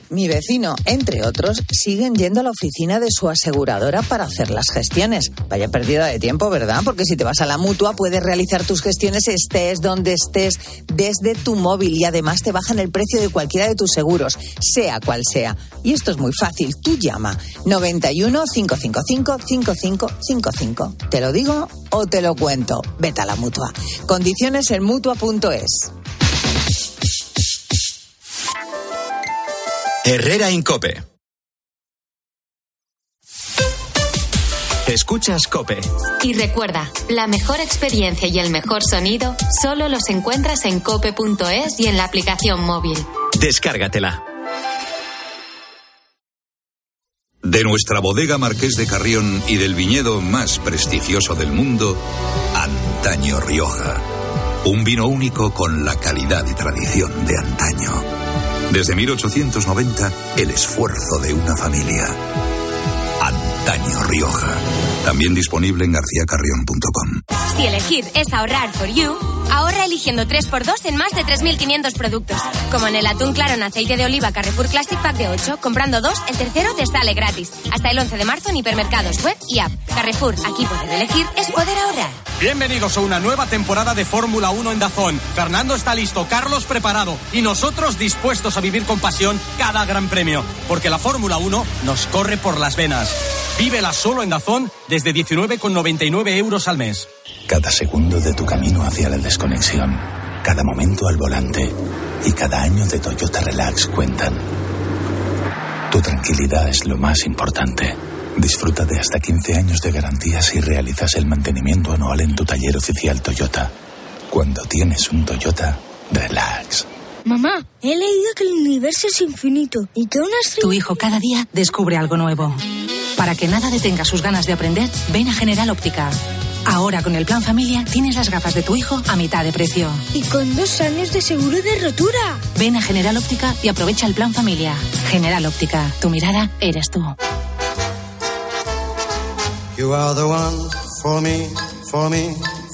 S24: Mi vecino, entre otros, siguen yendo a la oficina de su aseguradora para hacer las gestiones. Vaya pérdida de tiempo, ¿verdad? Porque si te vas a la mutua puedes realizar tus gestiones estés donde estés desde tu móvil y además te bajan el precio de cualquiera de tus seguros, sea cual sea. Y esto es muy fácil, tú llama 91 555 5555. ¿Te lo digo o te lo cuento? Vete a la mutua. Condiciones en mutua.es.
S2: Herrera Incope. Escuchas Cope.
S3: Y recuerda, la mejor experiencia y el mejor sonido solo los encuentras en cope.es y en la aplicación móvil.
S2: Descárgatela.
S15: De nuestra bodega Marqués de Carrión y del viñedo más prestigioso del mundo, Antaño Rioja. Un vino único con la calidad y tradición de antaño. Desde 1890, el esfuerzo de una familia. Antaño Rioja. También disponible en garcíacarrión.com.
S25: Si elegir es ahorrar for you, ahorra eligiendo 3x2 en más de 3.500 productos. Como en el atún claro en aceite de oliva Carrefour Classic Pack de 8, comprando dos, el tercero te sale gratis. Hasta el 11 de marzo en hipermercados web y app. Carrefour, aquí poder elegir es poder ahorrar.
S26: Bienvenidos a una nueva temporada de Fórmula 1 en Dazón. Fernando está listo, Carlos preparado y nosotros dispuestos a vivir con pasión cada gran premio, porque la Fórmula 1 nos corre por las venas. Vívela solo en Dazón desde 19,99 euros al mes.
S27: Cada segundo de tu camino hacia la desconexión, cada momento al volante y cada año de Toyota Relax cuentan. Tu tranquilidad es lo más importante. Disfruta de hasta 15 años de garantía si realizas el mantenimiento anual en tu taller oficial Toyota. Cuando tienes un Toyota, relax.
S28: Mamá, he leído que el universo es infinito y que una
S29: Tu hijo cada día descubre algo nuevo. Para que nada detenga sus ganas de aprender, ven a General Óptica. Ahora con el plan familia tienes las gafas de tu hijo a mitad de precio.
S28: Y con dos años de seguro de rotura.
S29: Ven a General Óptica y aprovecha el plan familia. General Óptica, tu mirada eres tú.
S30: You are the one for me, for me,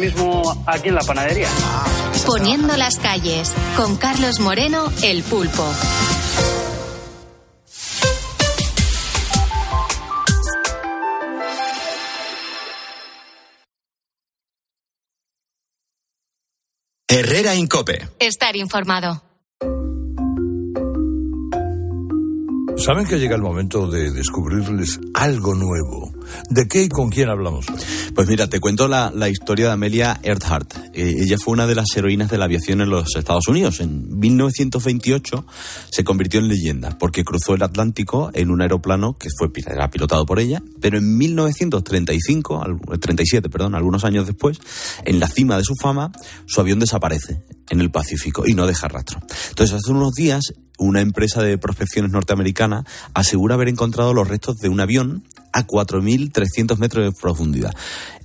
S31: mismo aquí en la panadería.
S3: Poniendo las calles, con Carlos Moreno, el pulpo.
S2: Herrera Incope.
S3: Estar informado.
S32: Saben que llega el momento de descubrirles algo nuevo. ¿De qué y con quién hablamos?
S17: Pues mira, te cuento la, la historia de Amelia Earhart. Eh, ella fue una de las heroínas de la aviación en los Estados Unidos. En 1928 se convirtió en leyenda porque cruzó el Atlántico en un aeroplano que fue era pilotado por ella, pero en 1935, al- 37, perdón, algunos años después, en la cima de su fama, su avión desaparece en el Pacífico y no deja rastro. Entonces, hace unos días, una empresa de prospecciones norteamericana asegura haber encontrado los restos de un avión a 4.300 metros de profundidad.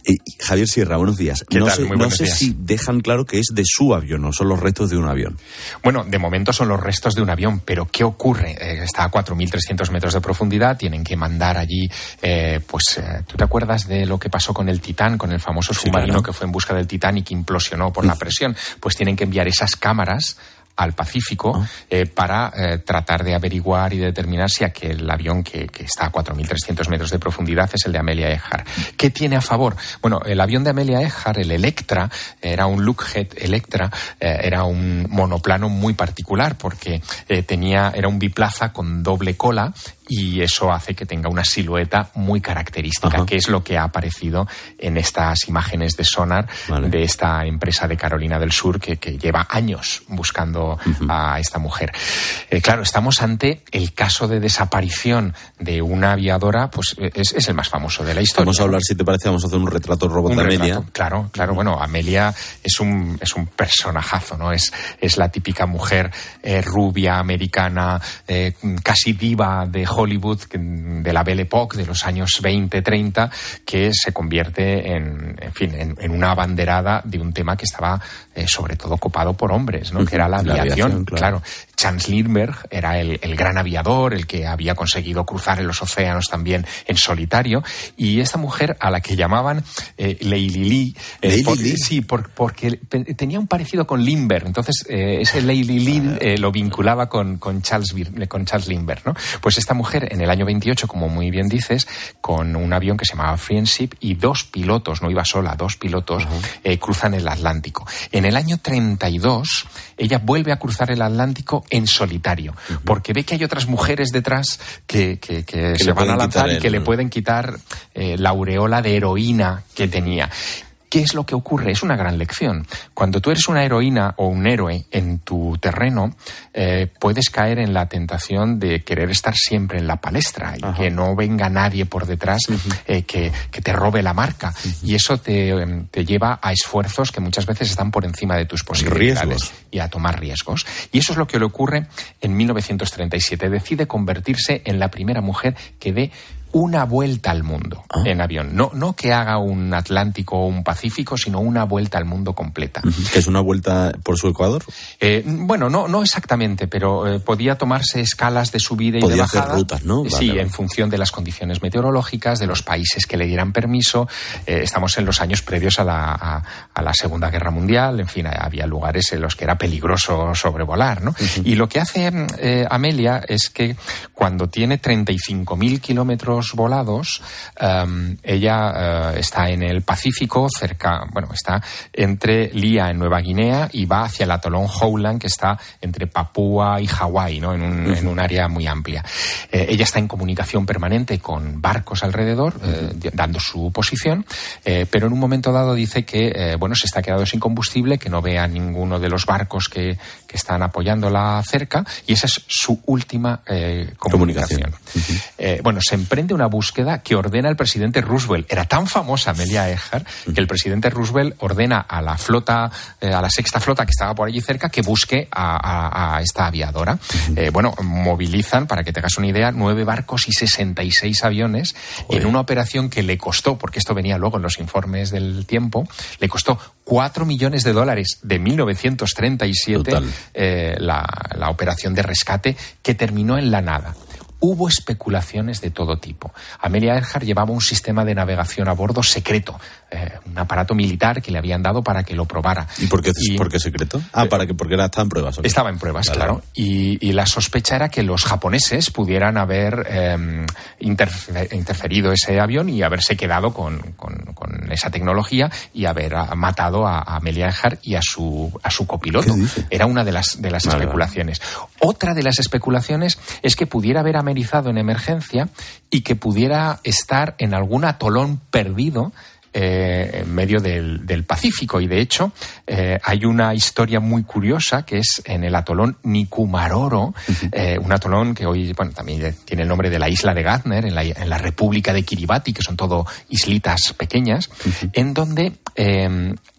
S17: Eh, Javier Sierra, buenos días.
S23: ¿Qué
S17: no
S23: tal?
S17: sé,
S23: Muy
S17: no
S23: buenos
S17: sé
S23: días.
S17: si dejan claro que es de su avión, no son los restos de un avión.
S23: Bueno, de momento son los restos de un avión, pero ¿qué ocurre? Eh, está a 4.300 metros de profundidad, tienen que mandar allí, eh, pues, ¿tú te acuerdas de lo que pasó con el Titán, con el famoso submarino
S17: claro.
S23: que fue en busca del Titán y que implosionó por la presión? Pues tienen que enviar esas cámaras al Pacífico eh, para eh, tratar de averiguar y determinar si aquel avión que, que está a 4.300 metros de profundidad es el de Amelia Earhart. ¿Qué tiene a favor? Bueno, el avión de Amelia Earhart, el Electra, era un Lockheed Electra, eh, era un monoplano muy particular porque tenía, era un biplaza con doble cola y eso hace que tenga una silueta muy característica, que es lo que ha aparecido en estas imágenes de sonar de esta empresa de Carolina del Sur que, que lleva años buscando a esta mujer. Eh, claro, estamos ante el caso de desaparición de una aviadora, pues eh, es, es el más famoso de la historia.
S17: Vamos a hablar, si te parece, vamos a hacer un retrato robot
S23: Un
S17: de Amelia.
S23: Claro, claro. Bueno, Amelia es un, es un personajazo, ¿no? Es, es la típica mujer eh, rubia, americana, eh, casi diva de Hollywood, de la Belle Époque, de los años 20, 30, que se convierte en, en fin, en, en una abanderada de un tema que estaba eh, sobre todo copado por hombres, ¿no? Que era la
S17: La
S23: aviación,
S17: aviación, claro.
S23: claro. Chance Lindbergh era el, el gran aviador, el que había conseguido cruzar en los océanos también en solitario. Y esta mujer a la que llamaban eh, Leili Lee, eh, por- sí, por- porque tenía un parecido con Lindbergh. Entonces, eh, ese Leili Lee eh, lo vinculaba con, con, Charles, con Charles Lindbergh. ¿no? Pues esta mujer en el año 28, como muy bien dices, con un avión que se llamaba Friendship y dos pilotos, no iba sola, dos pilotos, eh, cruzan el Atlántico. En el año 32, ella vuelve a cruzar el Atlántico en solitario, porque ve que hay otras mujeres detrás que, que- que
S17: Que
S23: se van a lanzar y que
S17: el-
S23: le pueden quitar eh, la aureola de heroína que tenía. ¿Qué es lo que ocurre? Es una gran lección. Cuando tú eres una heroína o un héroe en tu terreno, eh, puedes caer en la tentación de querer estar siempre en la palestra y que no venga nadie por detrás eh, que, que te robe la marca. Y eso te, em, te lleva a esfuerzos que muchas veces están por encima de tus posibilidades
S17: Riesgos.
S23: y a tomar riesgos. Y eso es lo que le ocurre en 1937. Decide convertirse en la primera mujer que dé una vuelta al mundo en avión. No, no que haga un Atlántico o un Pacífico, sino una vuelta al mundo completa.
S17: Que es una vuelta por su ecuador.
S23: Eh, bueno, no, no exactamente, pero eh, podía tomarse escalas de subida y
S17: Podía
S23: de
S17: hacer
S23: bajada.
S17: rutas, ¿no? Vale,
S23: sí,
S17: vale.
S23: en función de las condiciones meteorológicas, de los países que le dieran permiso. Eh, estamos en los años previos a la, a, a la Segunda Guerra Mundial. En fin, había lugares en los que era peligroso sobrevolar, ¿no? Y lo que hace Amelia es que cuando tiene 35.000 kilómetros volados, em, ella eh, está en el Pacífico, cerca, bueno, está entre Lía en Nueva Guinea y va hacia el atolón Howland, que está entre Papúa y Hawái, ¿no? En un, en un área muy amplia. Eh, ella está en comunicación permanente con barcos alrededor, eh, dando su posición, eh, pero en un momento dado dice que, bueno, se está quedando sin combustible, que no ve a ninguno de los barcos que, que están apoyándola cerca, y esa es su última comunicación. Eh, bueno, se emprende una búsqueda que ordena el presidente Roosevelt. Era tan famosa Amelia Earhart que el presidente Roosevelt ordena a la flota, eh, a la sexta flota que estaba por allí cerca, que busque a, a- a esta aviadora. Eh, bueno, movilizan, para que te hagas una idea, nueve barcos y 66 aviones en una operación que le costó, porque esto venía luego en los informes del tiempo, le costó 4 millones de dólares de 1937
S17: Total.
S23: eh, la, la operación de rescate que terminó en la nada. Hubo especulaciones de todo tipo. Amelia Earhart llevaba un sistema de navegación a bordo secreto. eh, un aparato militar que le habían dado para que lo probara.
S17: ¿Y por qué, por qué secreto? Ah, para que, porque era, estaba en pruebas.
S23: Estaba en pruebas,
S17: Vale.
S23: claro. Y, y la sospecha era que los japoneses pudieran haber eh, interfe- interferido ese avión y haberse quedado con, con- con esa tecnología y haber ah, matado a, a Amelia Earhart y a su, a su copiloto. Era una de las, de las
S17: Vale,
S23: especulaciones. Otra de las especulaciones es que pudiera haber en emergencia y que pudiera estar en algún atolón perdido eh, en medio del, del Pacífico. Y de hecho, eh, hay una historia muy curiosa que es en el atolón Nikumaroro, eh, un atolón que hoy bueno, también tiene el nombre de la isla de Gardner, en la, en la República de Kiribati, que son todo islitas pequeñas, en donde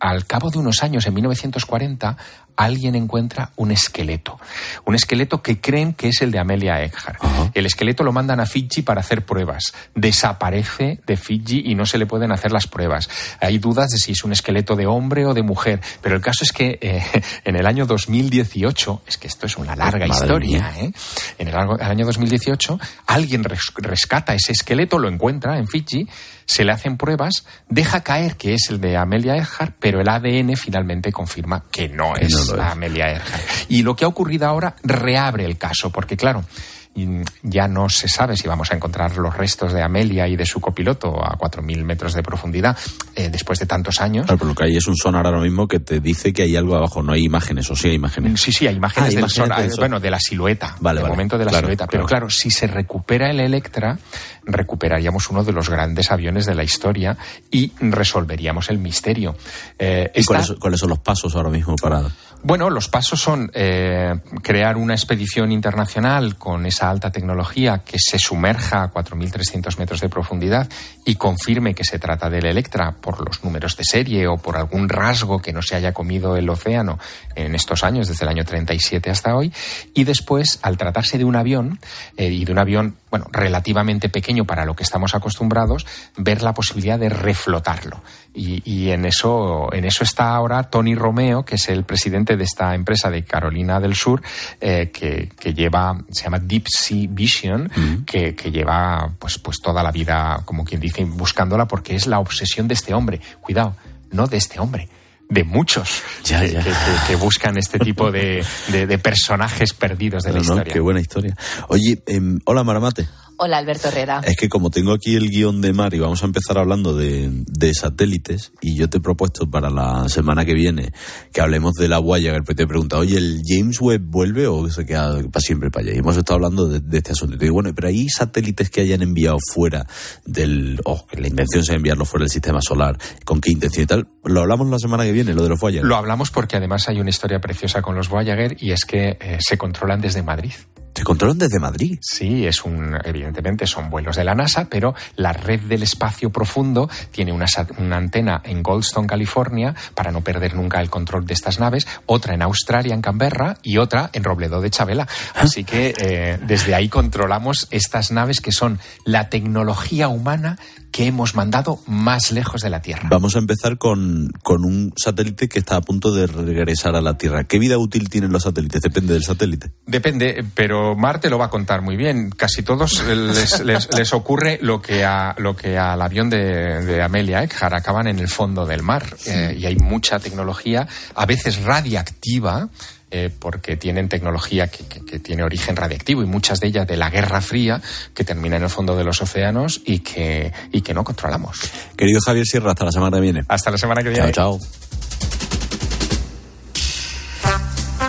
S23: al cabo de unos años, en 1940, alguien encuentra un esqueleto. Un esqueleto que creen que es el de Amelia Earhart. El esqueleto lo mandan a Fiji para hacer pruebas. Desaparece de Fiji y no se le pueden hacer las pruebas. Hay dudas de si es un esqueleto de hombre o de mujer. Pero el caso es que eh, en el año 2018, es que esto es una larga
S17: Madre
S23: historia. ¿eh? en el, el año 2018, alguien res- rescata ese esqueleto, lo encuentra en Fiji, se le hacen pruebas, deja caer que es el de Amelia Earhart, pero el ADN finalmente confirma que no
S17: Que
S23: es,
S17: no es.
S23: Amelia Earhart. Y lo que ha ocurrido ahora reabre el caso, porque claro, ya no se sabe si vamos a encontrar los restos de Amelia y de su copiloto a 4.000 metros de profundidad eh, después de tantos años.
S17: Claro, pero lo que hay es un sonar ahora mismo que te dice que hay algo abajo. No hay imágenes, o sí hay imágenes.
S23: Sí, sí, hay imágenes,
S17: Ah,
S23: del
S17: imágenes
S23: sonar,
S17: del sol.
S23: bueno, de la silueta,
S17: Vale,
S23: momento de la
S17: Claro,
S23: silueta. Pero
S17: claro.
S23: claro, si se recupera el Electra, recuperaríamos uno de los grandes aviones de la historia y resolveríamos el misterio. Eh,
S17: ¿Y
S23: esta-
S17: cuáles, cuáles son los pasos ahora mismo para...?
S23: Bueno, los pasos son eh, crear una expedición internacional con esa alta tecnología que se sumerja a 4.300 metros de profundidad y confirme que se trata del Electra por los números de serie o por algún rasgo que no se haya comido el océano en estos años, desde el año 37 hasta hoy. Y después, al tratarse de un avión eh, y de un avión, bueno, relativamente pequeño para lo que estamos acostumbrados, ver la posibilidad de reflotarlo. Y, y en eso, en eso está ahora Tony Romeo, que es el presidente de esta empresa de Carolina del Sur, eh, que, que lleva, se llama Deep Sea Vision, que, que lleva pues, pues toda la vida, como quien dice, buscándola, porque es la obsesión de este hombre. Cuidado, no de este hombre. De muchos
S17: Ya,
S23: que,
S17: ya.
S23: que- que- que buscan este tipo de, de- de personajes perdidos de la
S17: no,
S23: historia.
S17: qué buena historia. Oye, em, hola Maramate.
S3: Hola, Alberto Herrera.
S17: Es que como tengo aquí el guion de Mar y vamos a empezar hablando de, de satélites y yo te he propuesto para la semana que viene que hablemos de la Voyager, pues te he preguntado, oye, ¿el James Webb vuelve o se queda para siempre para allá? Y hemos estado hablando de, de este asunto. Y te digo, bueno, pero hay satélites que hayan enviado fuera del... o que la intención sea enviarlos fuera del sistema solar. ¿Con qué intención y tal? Lo hablamos la semana que viene, lo de los Voyager.
S23: Lo hablamos porque además hay una historia preciosa con los Voyager y es que eh, se controlan desde Madrid.
S17: ¿Se controlan desde Madrid?
S23: Sí, es un, evidentemente son vuelos de la NASA, pero la red del espacio profundo tiene una, antena en Goldstone, California, para no perder nunca el control de estas naves, otra en Australia, en Canberra, y otra en Robledo de Chabela. Así que eh, desde ahí controlamos estas naves que son la tecnología humana que hemos mandado más lejos de la Tierra.
S17: Vamos a empezar con, con un satélite que está a punto de regresar a la Tierra. ¿Qué vida útil tienen los satélites? Depende del satélite.
S23: Depende, pero Marte lo va a contar muy bien. Casi todos les, les- les ocurre lo que, a, lo que al avión de, de Amelia Earhart acaban en el fondo del mar. Eh, y hay mucha tecnología, a veces radiactiva, eh, porque tienen tecnología que, que- que tiene origen radiactivo y muchas de ellas de la Guerra Fría, que termina en el fondo de los océanos y que, y que no controlamos.
S17: Querido Javier Sierra, hasta la semana que viene.
S23: Hasta la semana que viene.
S17: Chao, chao.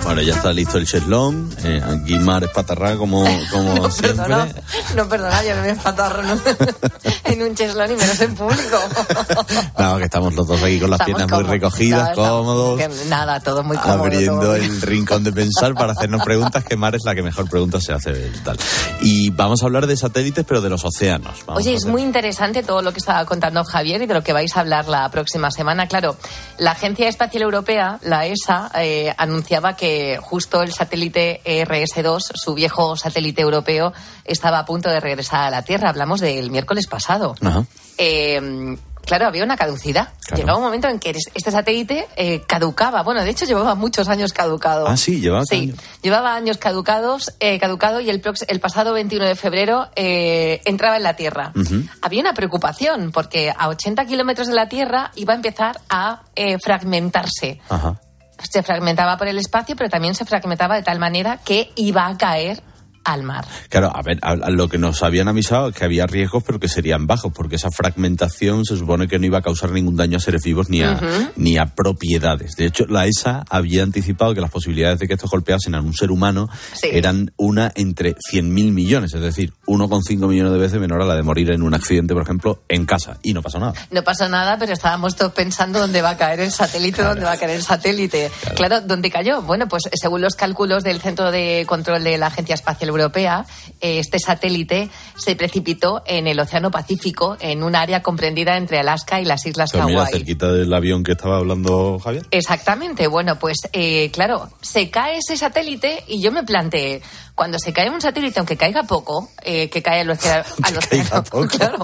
S17: Bueno, ya está listo el cheslón. Eh, aquí Mar Espatarrá, como, como siempre.
S24: Perdona, no, perdona, yo no me espatarro ¿no? en un cheslón y menos en público.
S17: No, que estamos los dos aquí con las
S24: Estamos
S17: piernas muy recogidas,
S24: estamos-
S17: cómodos.
S24: que Nada, todo muy cómodo.
S17: abriendo
S24: todo.
S17: el rincón de pensar para hacernos preguntas, que Mar es la que mejor preguntas se hace tal. Y vamos a hablar de satélites, pero de los océanos. Vamos
S3: Oye, es muy interesante todo lo que estaba contando Javier y de lo que vais a hablar la próxima semana. Claro, la Agencia Espacial Europea, la ESA, eh, anunciaba que justo el satélite ERS-2, su viejo satélite europeo, estaba a punto de regresar a la Tierra. Hablamos del miércoles pasado.
S17: Ajá.
S3: Eh,
S33: claro, había una caducidad.
S17: Claro.
S33: Llegaba un momento en que este satélite eh, caducaba. Bueno, de hecho llevaba muchos años caducado.
S17: Ah, sí, llevaba
S33: Sí,
S17: años.
S33: llevaba años caducados, eh, caducado y el, el pasado 21 de febrero eh, entraba en la Tierra. Había una preocupación porque a 80 kilómetros de la Tierra iba a empezar a eh, fragmentarse.
S17: Ajá.
S33: Se fragmentaba por el espacio, pero también se fragmentaba de tal manera que iba a caer al mar.
S17: Claro, a ver, a- a lo que nos habían avisado es que había riesgos, pero que serían bajos, porque esa fragmentación se supone que no iba a causar ningún daño a seres vivos ni a, ni a propiedades. De hecho, la ESA había anticipado que las posibilidades de que esto golpeasen a un ser humano
S33: Sí.
S17: eran una entre 100.000 millones, es decir, 1,5 millones de veces menor a la de morir en un accidente, por ejemplo, en casa. Y no pasó nada.
S33: No pasó nada, pero estábamos todos pensando dónde va a caer el satélite, dónde va a caer el satélite. Claro. ¿dónde cayó? Bueno, pues según los cálculos del Centro de Control de la Agencia Espacial Europea, eh, este satélite se precipitó en el Océano Pacífico, en un área comprendida entre Alaska y las Islas
S17: mira,
S33: Hawái.
S17: cerquita del avión que estaba hablando Javier.
S33: Exactamente, bueno, pues eh, claro, se cae ese satélite y yo me planteé, cuando se cae un satélite, aunque caiga poco, eh, que cae al océano, al océano, claro,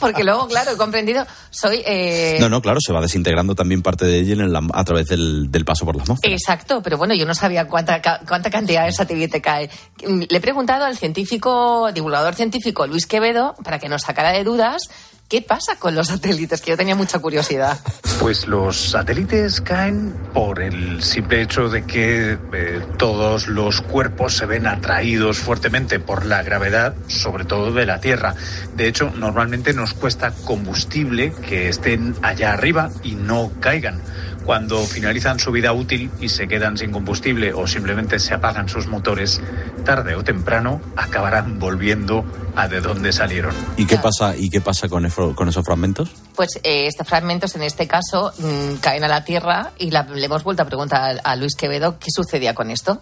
S33: porque luego, claro, he comprendido, soy... eh,
S17: No, no, claro, se va desintegrando también parte de ella en la- a través del, del paso por la atmósfera.
S33: Exacto, pero bueno, yo no sabía cuánta, cuánta cantidad de satélite cae. Mm, Le he preguntado al científico, divulgador científico Luis Quevedo, para que nos sacara de dudas, ¿qué pasa con los satélites? Que yo tenía mucha curiosidad.
S34: Pues los satélites caen por el simple hecho de que eh, todos los cuerpos se ven atraídos fuertemente por la gravedad, sobre todo de la Tierra. De hecho, normalmente nos cuesta combustible que estén allá arriba y no caigan. Cuando finalizan su vida útil y se quedan sin combustible o simplemente se apagan sus motores, tarde o temprano acabarán volviendo a de donde salieron.
S17: ¿Y qué pasa, y qué pasa con, con esos fragmentos?
S33: Pues eh, estos fragmentos, en este caso, mm, caen a la Tierra y la- le hemos vuelto a preguntar a, a Luis Quevedo qué sucedía con esto.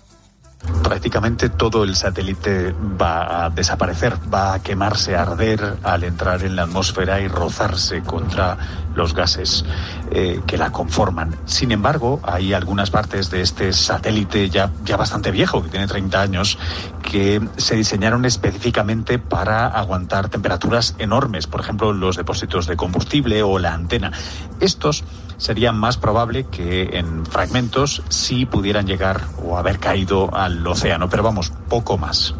S34: Prácticamente todo el satélite va a desaparecer, va a quemarse, a arder al entrar en la atmósfera y rozarse contra los gases eh, que la conforman. Sin embargo, hay algunas partes de este satélite ya, ya bastante viejo, que tiene 30 años, que se diseñaron específicamente para aguantar temperaturas enormes, por ejemplo, los depósitos de combustible o la antena. Estos sería más probable que en fragmentos sí pudieran llegar o haber caído al océano, pero vamos, poco más.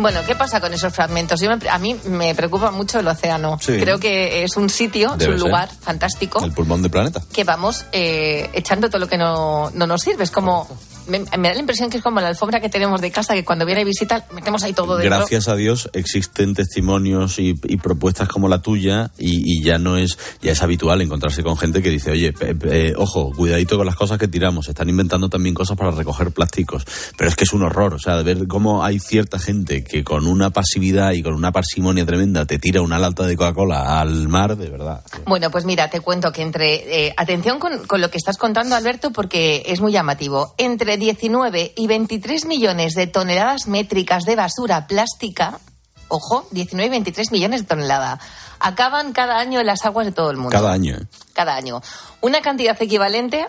S33: Bueno, ¿qué pasa con esos fragmentos? Yo me- a mí me preocupa mucho el océano.
S17: Sí.
S33: Creo que es un sitio, es un
S17: ser.
S33: lugar fantástico
S17: El pulmón del planeta.
S33: que vamos eh, echando todo lo que no, no nos sirve. Es como, me, me da la impresión que es como la alfombra que tenemos de casa, que cuando viene visita metemos ahí todo dentro.
S17: Gracias a Dios existen testimonios y, y propuestas como la tuya y, y ya no es ya es habitual encontrarse con gente que dice oye pe- pe- eh, ojo cuidadito con las cosas que tiramos están inventando también cosas para recoger plásticos pero es que es un horror o sea de ver cómo hay cierta gente que con una pasividad y con una parsimonia tremenda te tira una lata de Coca-Cola al mar de verdad
S33: Bueno, pues mira, te cuento que entre. eh, atención con, con lo que estás contando, Alberto, porque es muy llamativo. Entre 19 y 23 millones de toneladas métricas de basura plástica, ojo, 19 y 23 millones de toneladas, acaban cada año en las aguas de todo el mundo.
S17: cada año.
S33: Cada año. Una cantidad equivalente.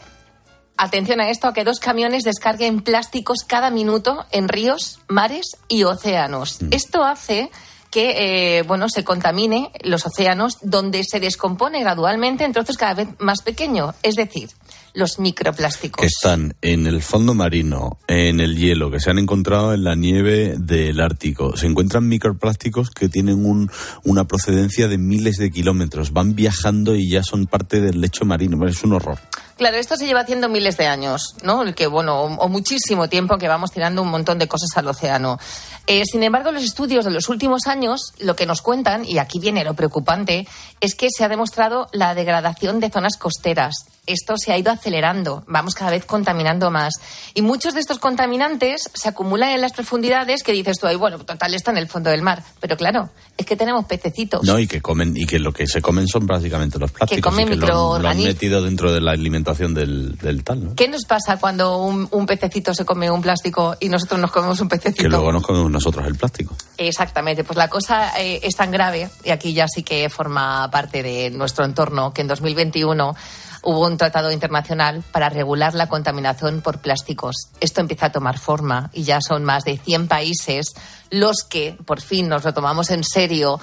S33: Atención a esto, a que dos camiones descarguen plásticos cada minuto en ríos, mares y océanos. Esto hace que eh, bueno se contamine los océanos donde se descompone gradualmente en trozos cada vez más pequeños, es decir, los microplásticos.
S17: que están en el fondo marino, en el hielo, que se han encontrado en la nieve del Ártico. Se encuentran microplásticos que tienen un- una procedencia de miles de kilómetros. Van viajando y ya son parte del lecho marino. Es un horror.
S33: Claro, esto se lleva haciendo miles de años, ¿no? El que, bueno, o, o muchísimo tiempo que vamos tirando un montón de cosas al océano. Eh, sin embargo, los estudios de los últimos años lo que nos cuentan, y aquí viene lo preocupante, es que se ha demostrado la degradación de zonas costeras. Esto se ha ido acelerando, vamos cada vez contaminando más. Y muchos de estos contaminantes se acumulan en las profundidades que dices tú, ahí, bueno, total, está en el fondo del mar. Pero claro, es que tenemos pececitos.
S17: No, y que comen, y que lo que se comen son básicamente los plásticos.
S33: comen
S17: y que lo, lo han metido dentro de la alimentación del, del tal, ¿no?
S33: ¿Qué nos pasa cuando un, un pececito se come un plástico y nosotros nos comemos un pececito?
S17: Que luego nos comemos nosotros el plástico.
S33: Exactamente, pues la cosa eh, es tan grave, y aquí ya sí que forma parte de nuestro entorno, que en 2021 hubo un tratado internacional para regular la contaminación por plásticos. Esto empieza a tomar forma y ya son más de 100 países los que por fin nos lo tomamos en serio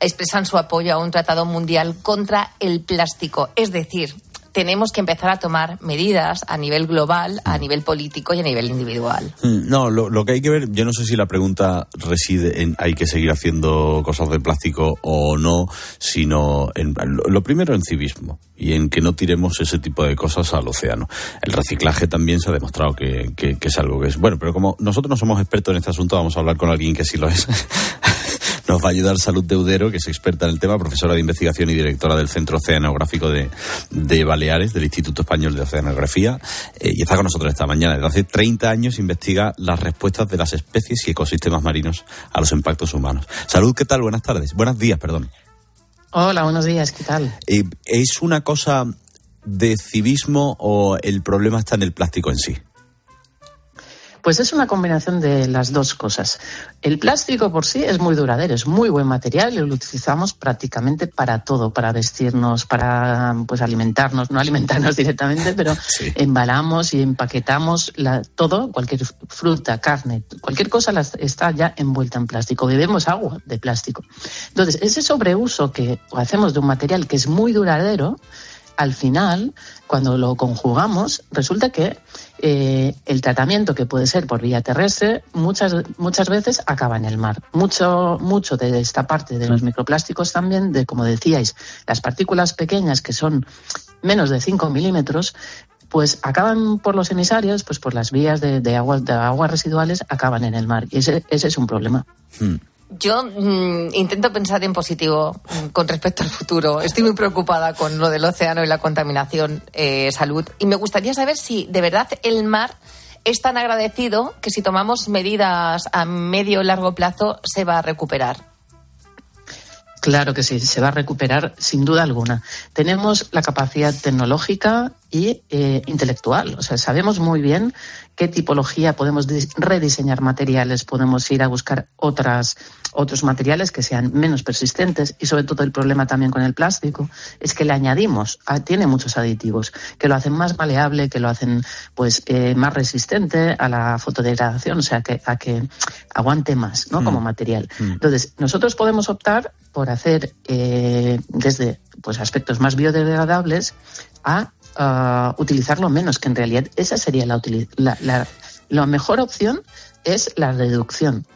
S33: expresan su apoyo a un tratado mundial contra el plástico. Es decir, tenemos que empezar a tomar medidas a nivel global, a nivel político y a nivel individual.
S17: Mm, No, lo, lo que hay que ver, yo no sé si la pregunta reside en hay que seguir haciendo cosas de plástico o no, sino en lo, lo primero en civismo y en que no tiremos ese tipo de cosas al océano. El reciclaje también se ha demostrado que, que- que es algo que es bueno, pero como nosotros no somos expertos en este asunto, vamos a hablar con alguien que sí lo es. Nos va a ayudar Salud Deudero, que es experta en el tema, profesora de investigación y directora del Centro Oceanográfico de, de Baleares, del Instituto Español de Oceanografía, eh, y está con nosotros esta mañana. Desde hace 30 años investiga las respuestas de las especies y ecosistemas marinos a los impactos humanos. Salud, ¿qué tal? Buenas tardes. Buenos días, perdón.
S35: Hola, buenos días, ¿qué tal?
S17: Eh, ¿Es una cosa de civismo o el problema está en el plástico en sí?
S35: Pues es una combinación de las dos cosas. El plástico por sí es muy duradero, es muy buen material y lo utilizamos prácticamente para todo, para vestirnos, para pues alimentarnos, no alimentarnos directamente, pero embalamos y empaquetamos la- todo, cualquier fruta, carne, cualquier cosa está ya envuelta en plástico. Bebemos agua de plástico. Entonces, ese sobreuso que hacemos de un material que es muy duradero, al final, cuando lo conjugamos, resulta que eh, el tratamiento que puede ser por vía terrestre muchas, muchas veces acaba en el mar. Mucho, mucho de esta parte de los microplásticos también, de como decíais, las partículas pequeñas que son menos de 5 milímetros, pues acaban por los emisarios, pues por las vías de, de agua, de aguas residuales, acaban en el mar. Y ese, ese es un problema.
S33: Yo mm, intento pensar en positivo mm, con respecto al futuro. Estoy muy preocupada con lo del océano y la contaminación, eh, salud. Y me gustaría saber si de verdad el mar es tan agradecido que si tomamos medidas a medio o largo plazo se va a recuperar.
S35: Claro que sí, se va a recuperar sin duda alguna. Tenemos la capacidad tecnológica y eh, intelectual. O sea, sabemos muy bien qué tipología podemos dis- rediseñar materiales, podemos ir a buscar otras, otros materiales que sean menos persistentes y sobre todo el problema también con el plástico es que le añadimos, ah, tiene muchos aditivos que lo hacen más maleable, que lo hacen pues eh, más resistente a la fotodegradación, o sea, que, a que aguante más, ¿no?
S36: Mm.
S35: Como material. Entonces, nosotros podemos optar por hacer eh, desde pues aspectos más biodegradables a ah, utilizarlo menos, que en realidad esa sería la, la- la mejor opción es la reducción,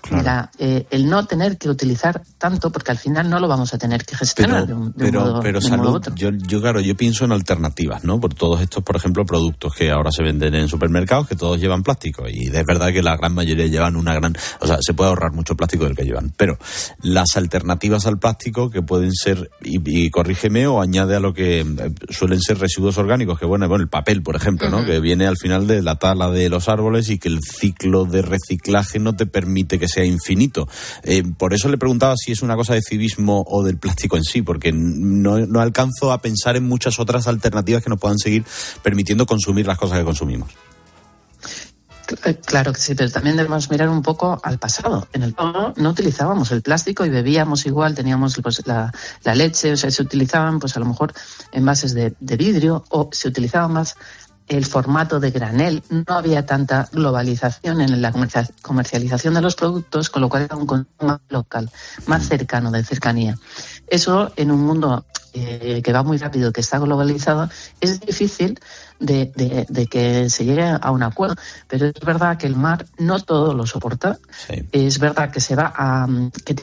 S35: eh, el no tener que utilizar tanto, porque al final no lo vamos a tener que gestionar de un, de un
S17: pero,
S35: modo,
S17: pero
S35: de un modo u
S17: salud,
S35: otro.
S17: yo, yo claro, yo pienso en alternativas, ¿no? Por todos estos, por ejemplo, productos que ahora se venden en supermercados que todos llevan plástico y es verdad que la gran mayoría llevan una gran, o sea, se puede ahorrar mucho plástico del que llevan, pero las alternativas al plástico que pueden ser y, y corrígeme o añade a lo que eh, suelen ser residuos orgánicos, que bueno, bueno, el papel, por ejemplo, ¿no? Que viene al final de la tala de los árboles y que el ciclo de reciclaje no te permite que sea infinito. Eh, por eso le preguntaba si es una cosa de civismo o del plástico en sí, porque no, no alcanzo a pensar en muchas otras alternativas que nos puedan seguir permitiendo consumir las cosas que consumimos.
S35: Eh, Claro que sí, pero también debemos mirar un poco al pasado. En el pasado no utilizábamos el plástico y bebíamos igual, teníamos pues, la, leche, o sea, se utilizaban pues a lo mejor envases de, de vidrio o se utilizaba más el formato de granel. No había tanta globalización en la comercia- comercialización de los productos, con lo cual era un consumo más local, más cercano, de cercanía. Eso en un mundo eh, que va muy rápido, que está globalizado, es difícil de, de- de que se llegue a un acuerdo. Pero es verdad que el mar no todo lo soporta. Es verdad que se va a... que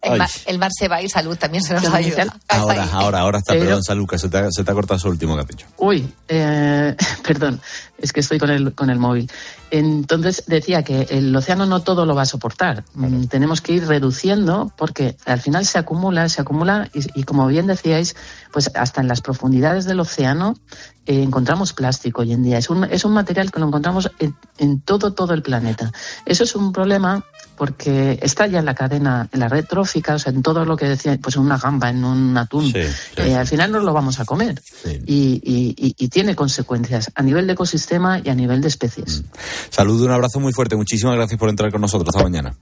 S33: El, mar, el mar se va y salud también se nos ayuda.
S17: Ahora, ahora, ahora está,
S35: Pero-
S17: perdón, San Lucas, se te, ha, se te ha cortado eso último que has dicho.
S35: Uy, eh, perdón, es que estoy con el, con el móvil. Entonces decía que el océano no todo lo va a soportar. Mm, Tenemos que ir reduciendo porque al final se acumula, se acumula y, y como bien decíais, pues hasta en las profundidades del océano eh, encontramos plástico hoy en día. Es un, es un material que lo encontramos en, en todo, todo el planeta. Eso es un problema porque está ya en la cadena, en la red trófica, o sea, en todo lo que decía, pues en una gamba, en un atún. Eh, al final no lo vamos a comer. Y, y- y- y tiene consecuencias a nivel de ecosistema y a nivel de especies.
S17: Saludo, un abrazo muy fuerte. Muchísimas gracias por entrar con nosotros. Hasta mañana.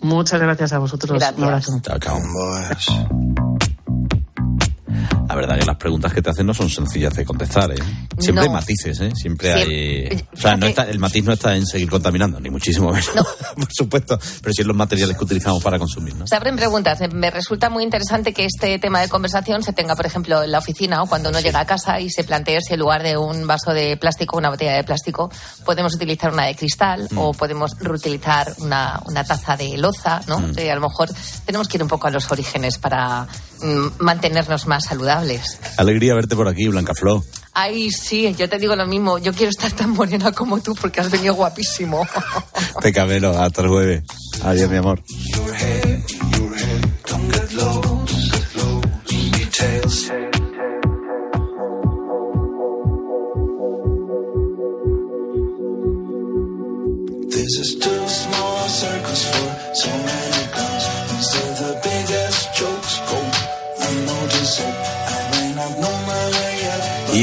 S35: Muchas gracias a vosotros. Un abrazo.
S17: Chao, chao. La verdad que las preguntas que te hacen no son sencillas de contestar, ¿eh? Siempre
S33: No.
S17: hay matices, ¿eh? Siempre hay... O sea, no está, el matiz no está en seguir contaminando, ni muchísimo menos, por supuesto, pero sí en los materiales que utilizamos para consumir, ¿no?
S33: Se abren preguntas. Eh, Me resulta muy interesante que este tema de conversación se tenga, por ejemplo, en la oficina o cuando uno llega a casa y se plantee si en lugar de un vaso de plástico, una botella de plástico, podemos utilizar una de cristal
S17: Mm.
S33: o podemos reutilizar una, una taza de loza, ¿no?
S17: Mm.
S33: A lo mejor tenemos que ir un poco a los orígenes para mantenernos más saludables.
S17: Alegría verte por aquí, Blanca Flo.
S33: Ay, sí, yo te digo lo mismo. Yo quiero estar tan morena como tú porque has venido guapísimo.
S17: Te cabelo, hasta el jueves. Adiós, mi amor.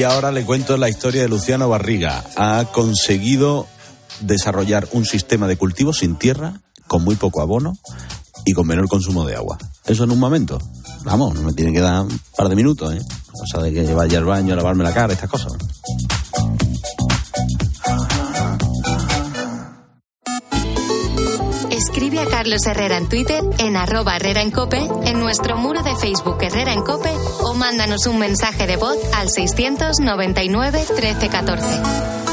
S17: Y ahora le cuento la historia de Luciano Barriga. Ha conseguido desarrollar un sistema de cultivo sin tierra, con muy poco abono y con menor consumo de agua. Eso en un momento. Vamos, no me tiene que dar un par de minutos, ¿eh? Cosa de que vaya al baño, a lavarme la cara, estas cosas.
S3: Carlos Herrera en Twitter, en arroba Herrera en Cope, en nuestro muro de Facebook Herrera en Cope o mándanos un mensaje de voz al 699 1314.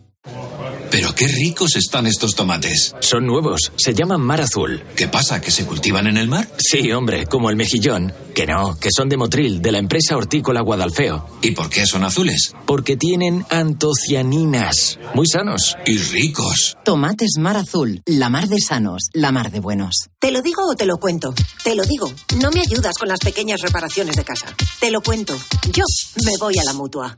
S37: Pero qué ricos están estos tomates. Son nuevos, se llaman mar azul. ¿Qué pasa? ¿Que se cultivan en el mar? Sí, hombre, como el mejillón. Que no, que son de Motril, de la empresa hortícola Guadalfeo. ¿Y por qué son azules? Porque tienen antocianinas. Muy sanos. Y ricos.
S38: Tomates mar azul, la mar de sanos, la mar de buenos.
S39: ¿Te lo digo o te lo cuento? Te lo digo. No me ayudas con las pequeñas reparaciones de casa. Te lo cuento. Yo me voy a la mutua.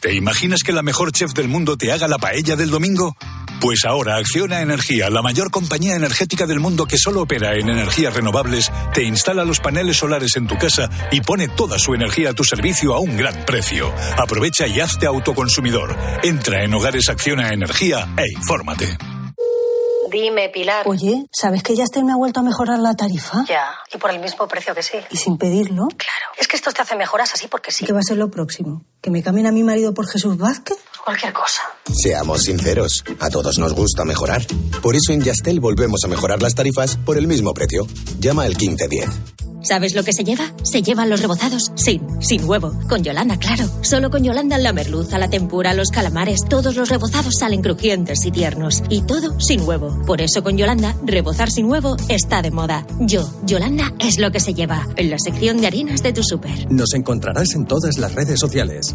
S40: ¿Te imaginas que la mejor chef del mundo te haga la paella del domingo? Pues ahora Acciona Energía, la mayor compañía energética del mundo que solo opera en energías renovables, te instala los paneles solares en tu casa y pone toda su energía a tu servicio a un gran precio. Aprovecha y hazte autoconsumidor. Entra en Hogares Acciona Energía e infórmate.
S39: Dime, Pilar.
S28: Oye, ¿sabes que Yastel me ha vuelto a mejorar la tarifa?
S39: Ya, y por el mismo precio que sí.
S28: Y sin pedirlo.
S39: Claro. Es que esto te hace mejoras así porque sí.
S28: ¿Qué va a ser lo próximo? ¿Que me cambien a mi marido por Jesús Vázquez?
S39: Cualquier cosa.
S41: Seamos sinceros, a todos nos gusta mejorar. Por eso en Yastel volvemos a mejorar las tarifas por el mismo precio. Llama al 1510.
S42: ¿Sabes lo que se lleva? Se llevan los rebozados sin, sin huevo. Con Yolanda, claro. Solo con Yolanda la merluza, la tempura, los calamares, todos los rebozados salen crujientes y tiernos. Y todo sin huevo. Por eso con Yolanda, rebozar sin huevo está de moda. Yo, Yolanda, es lo que se lleva. En la sección de harinas de tu súper.
S43: Nos encontrarás en todas las redes sociales.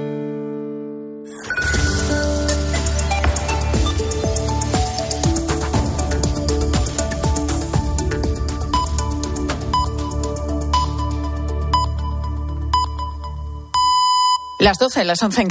S44: Las 12, las 11 en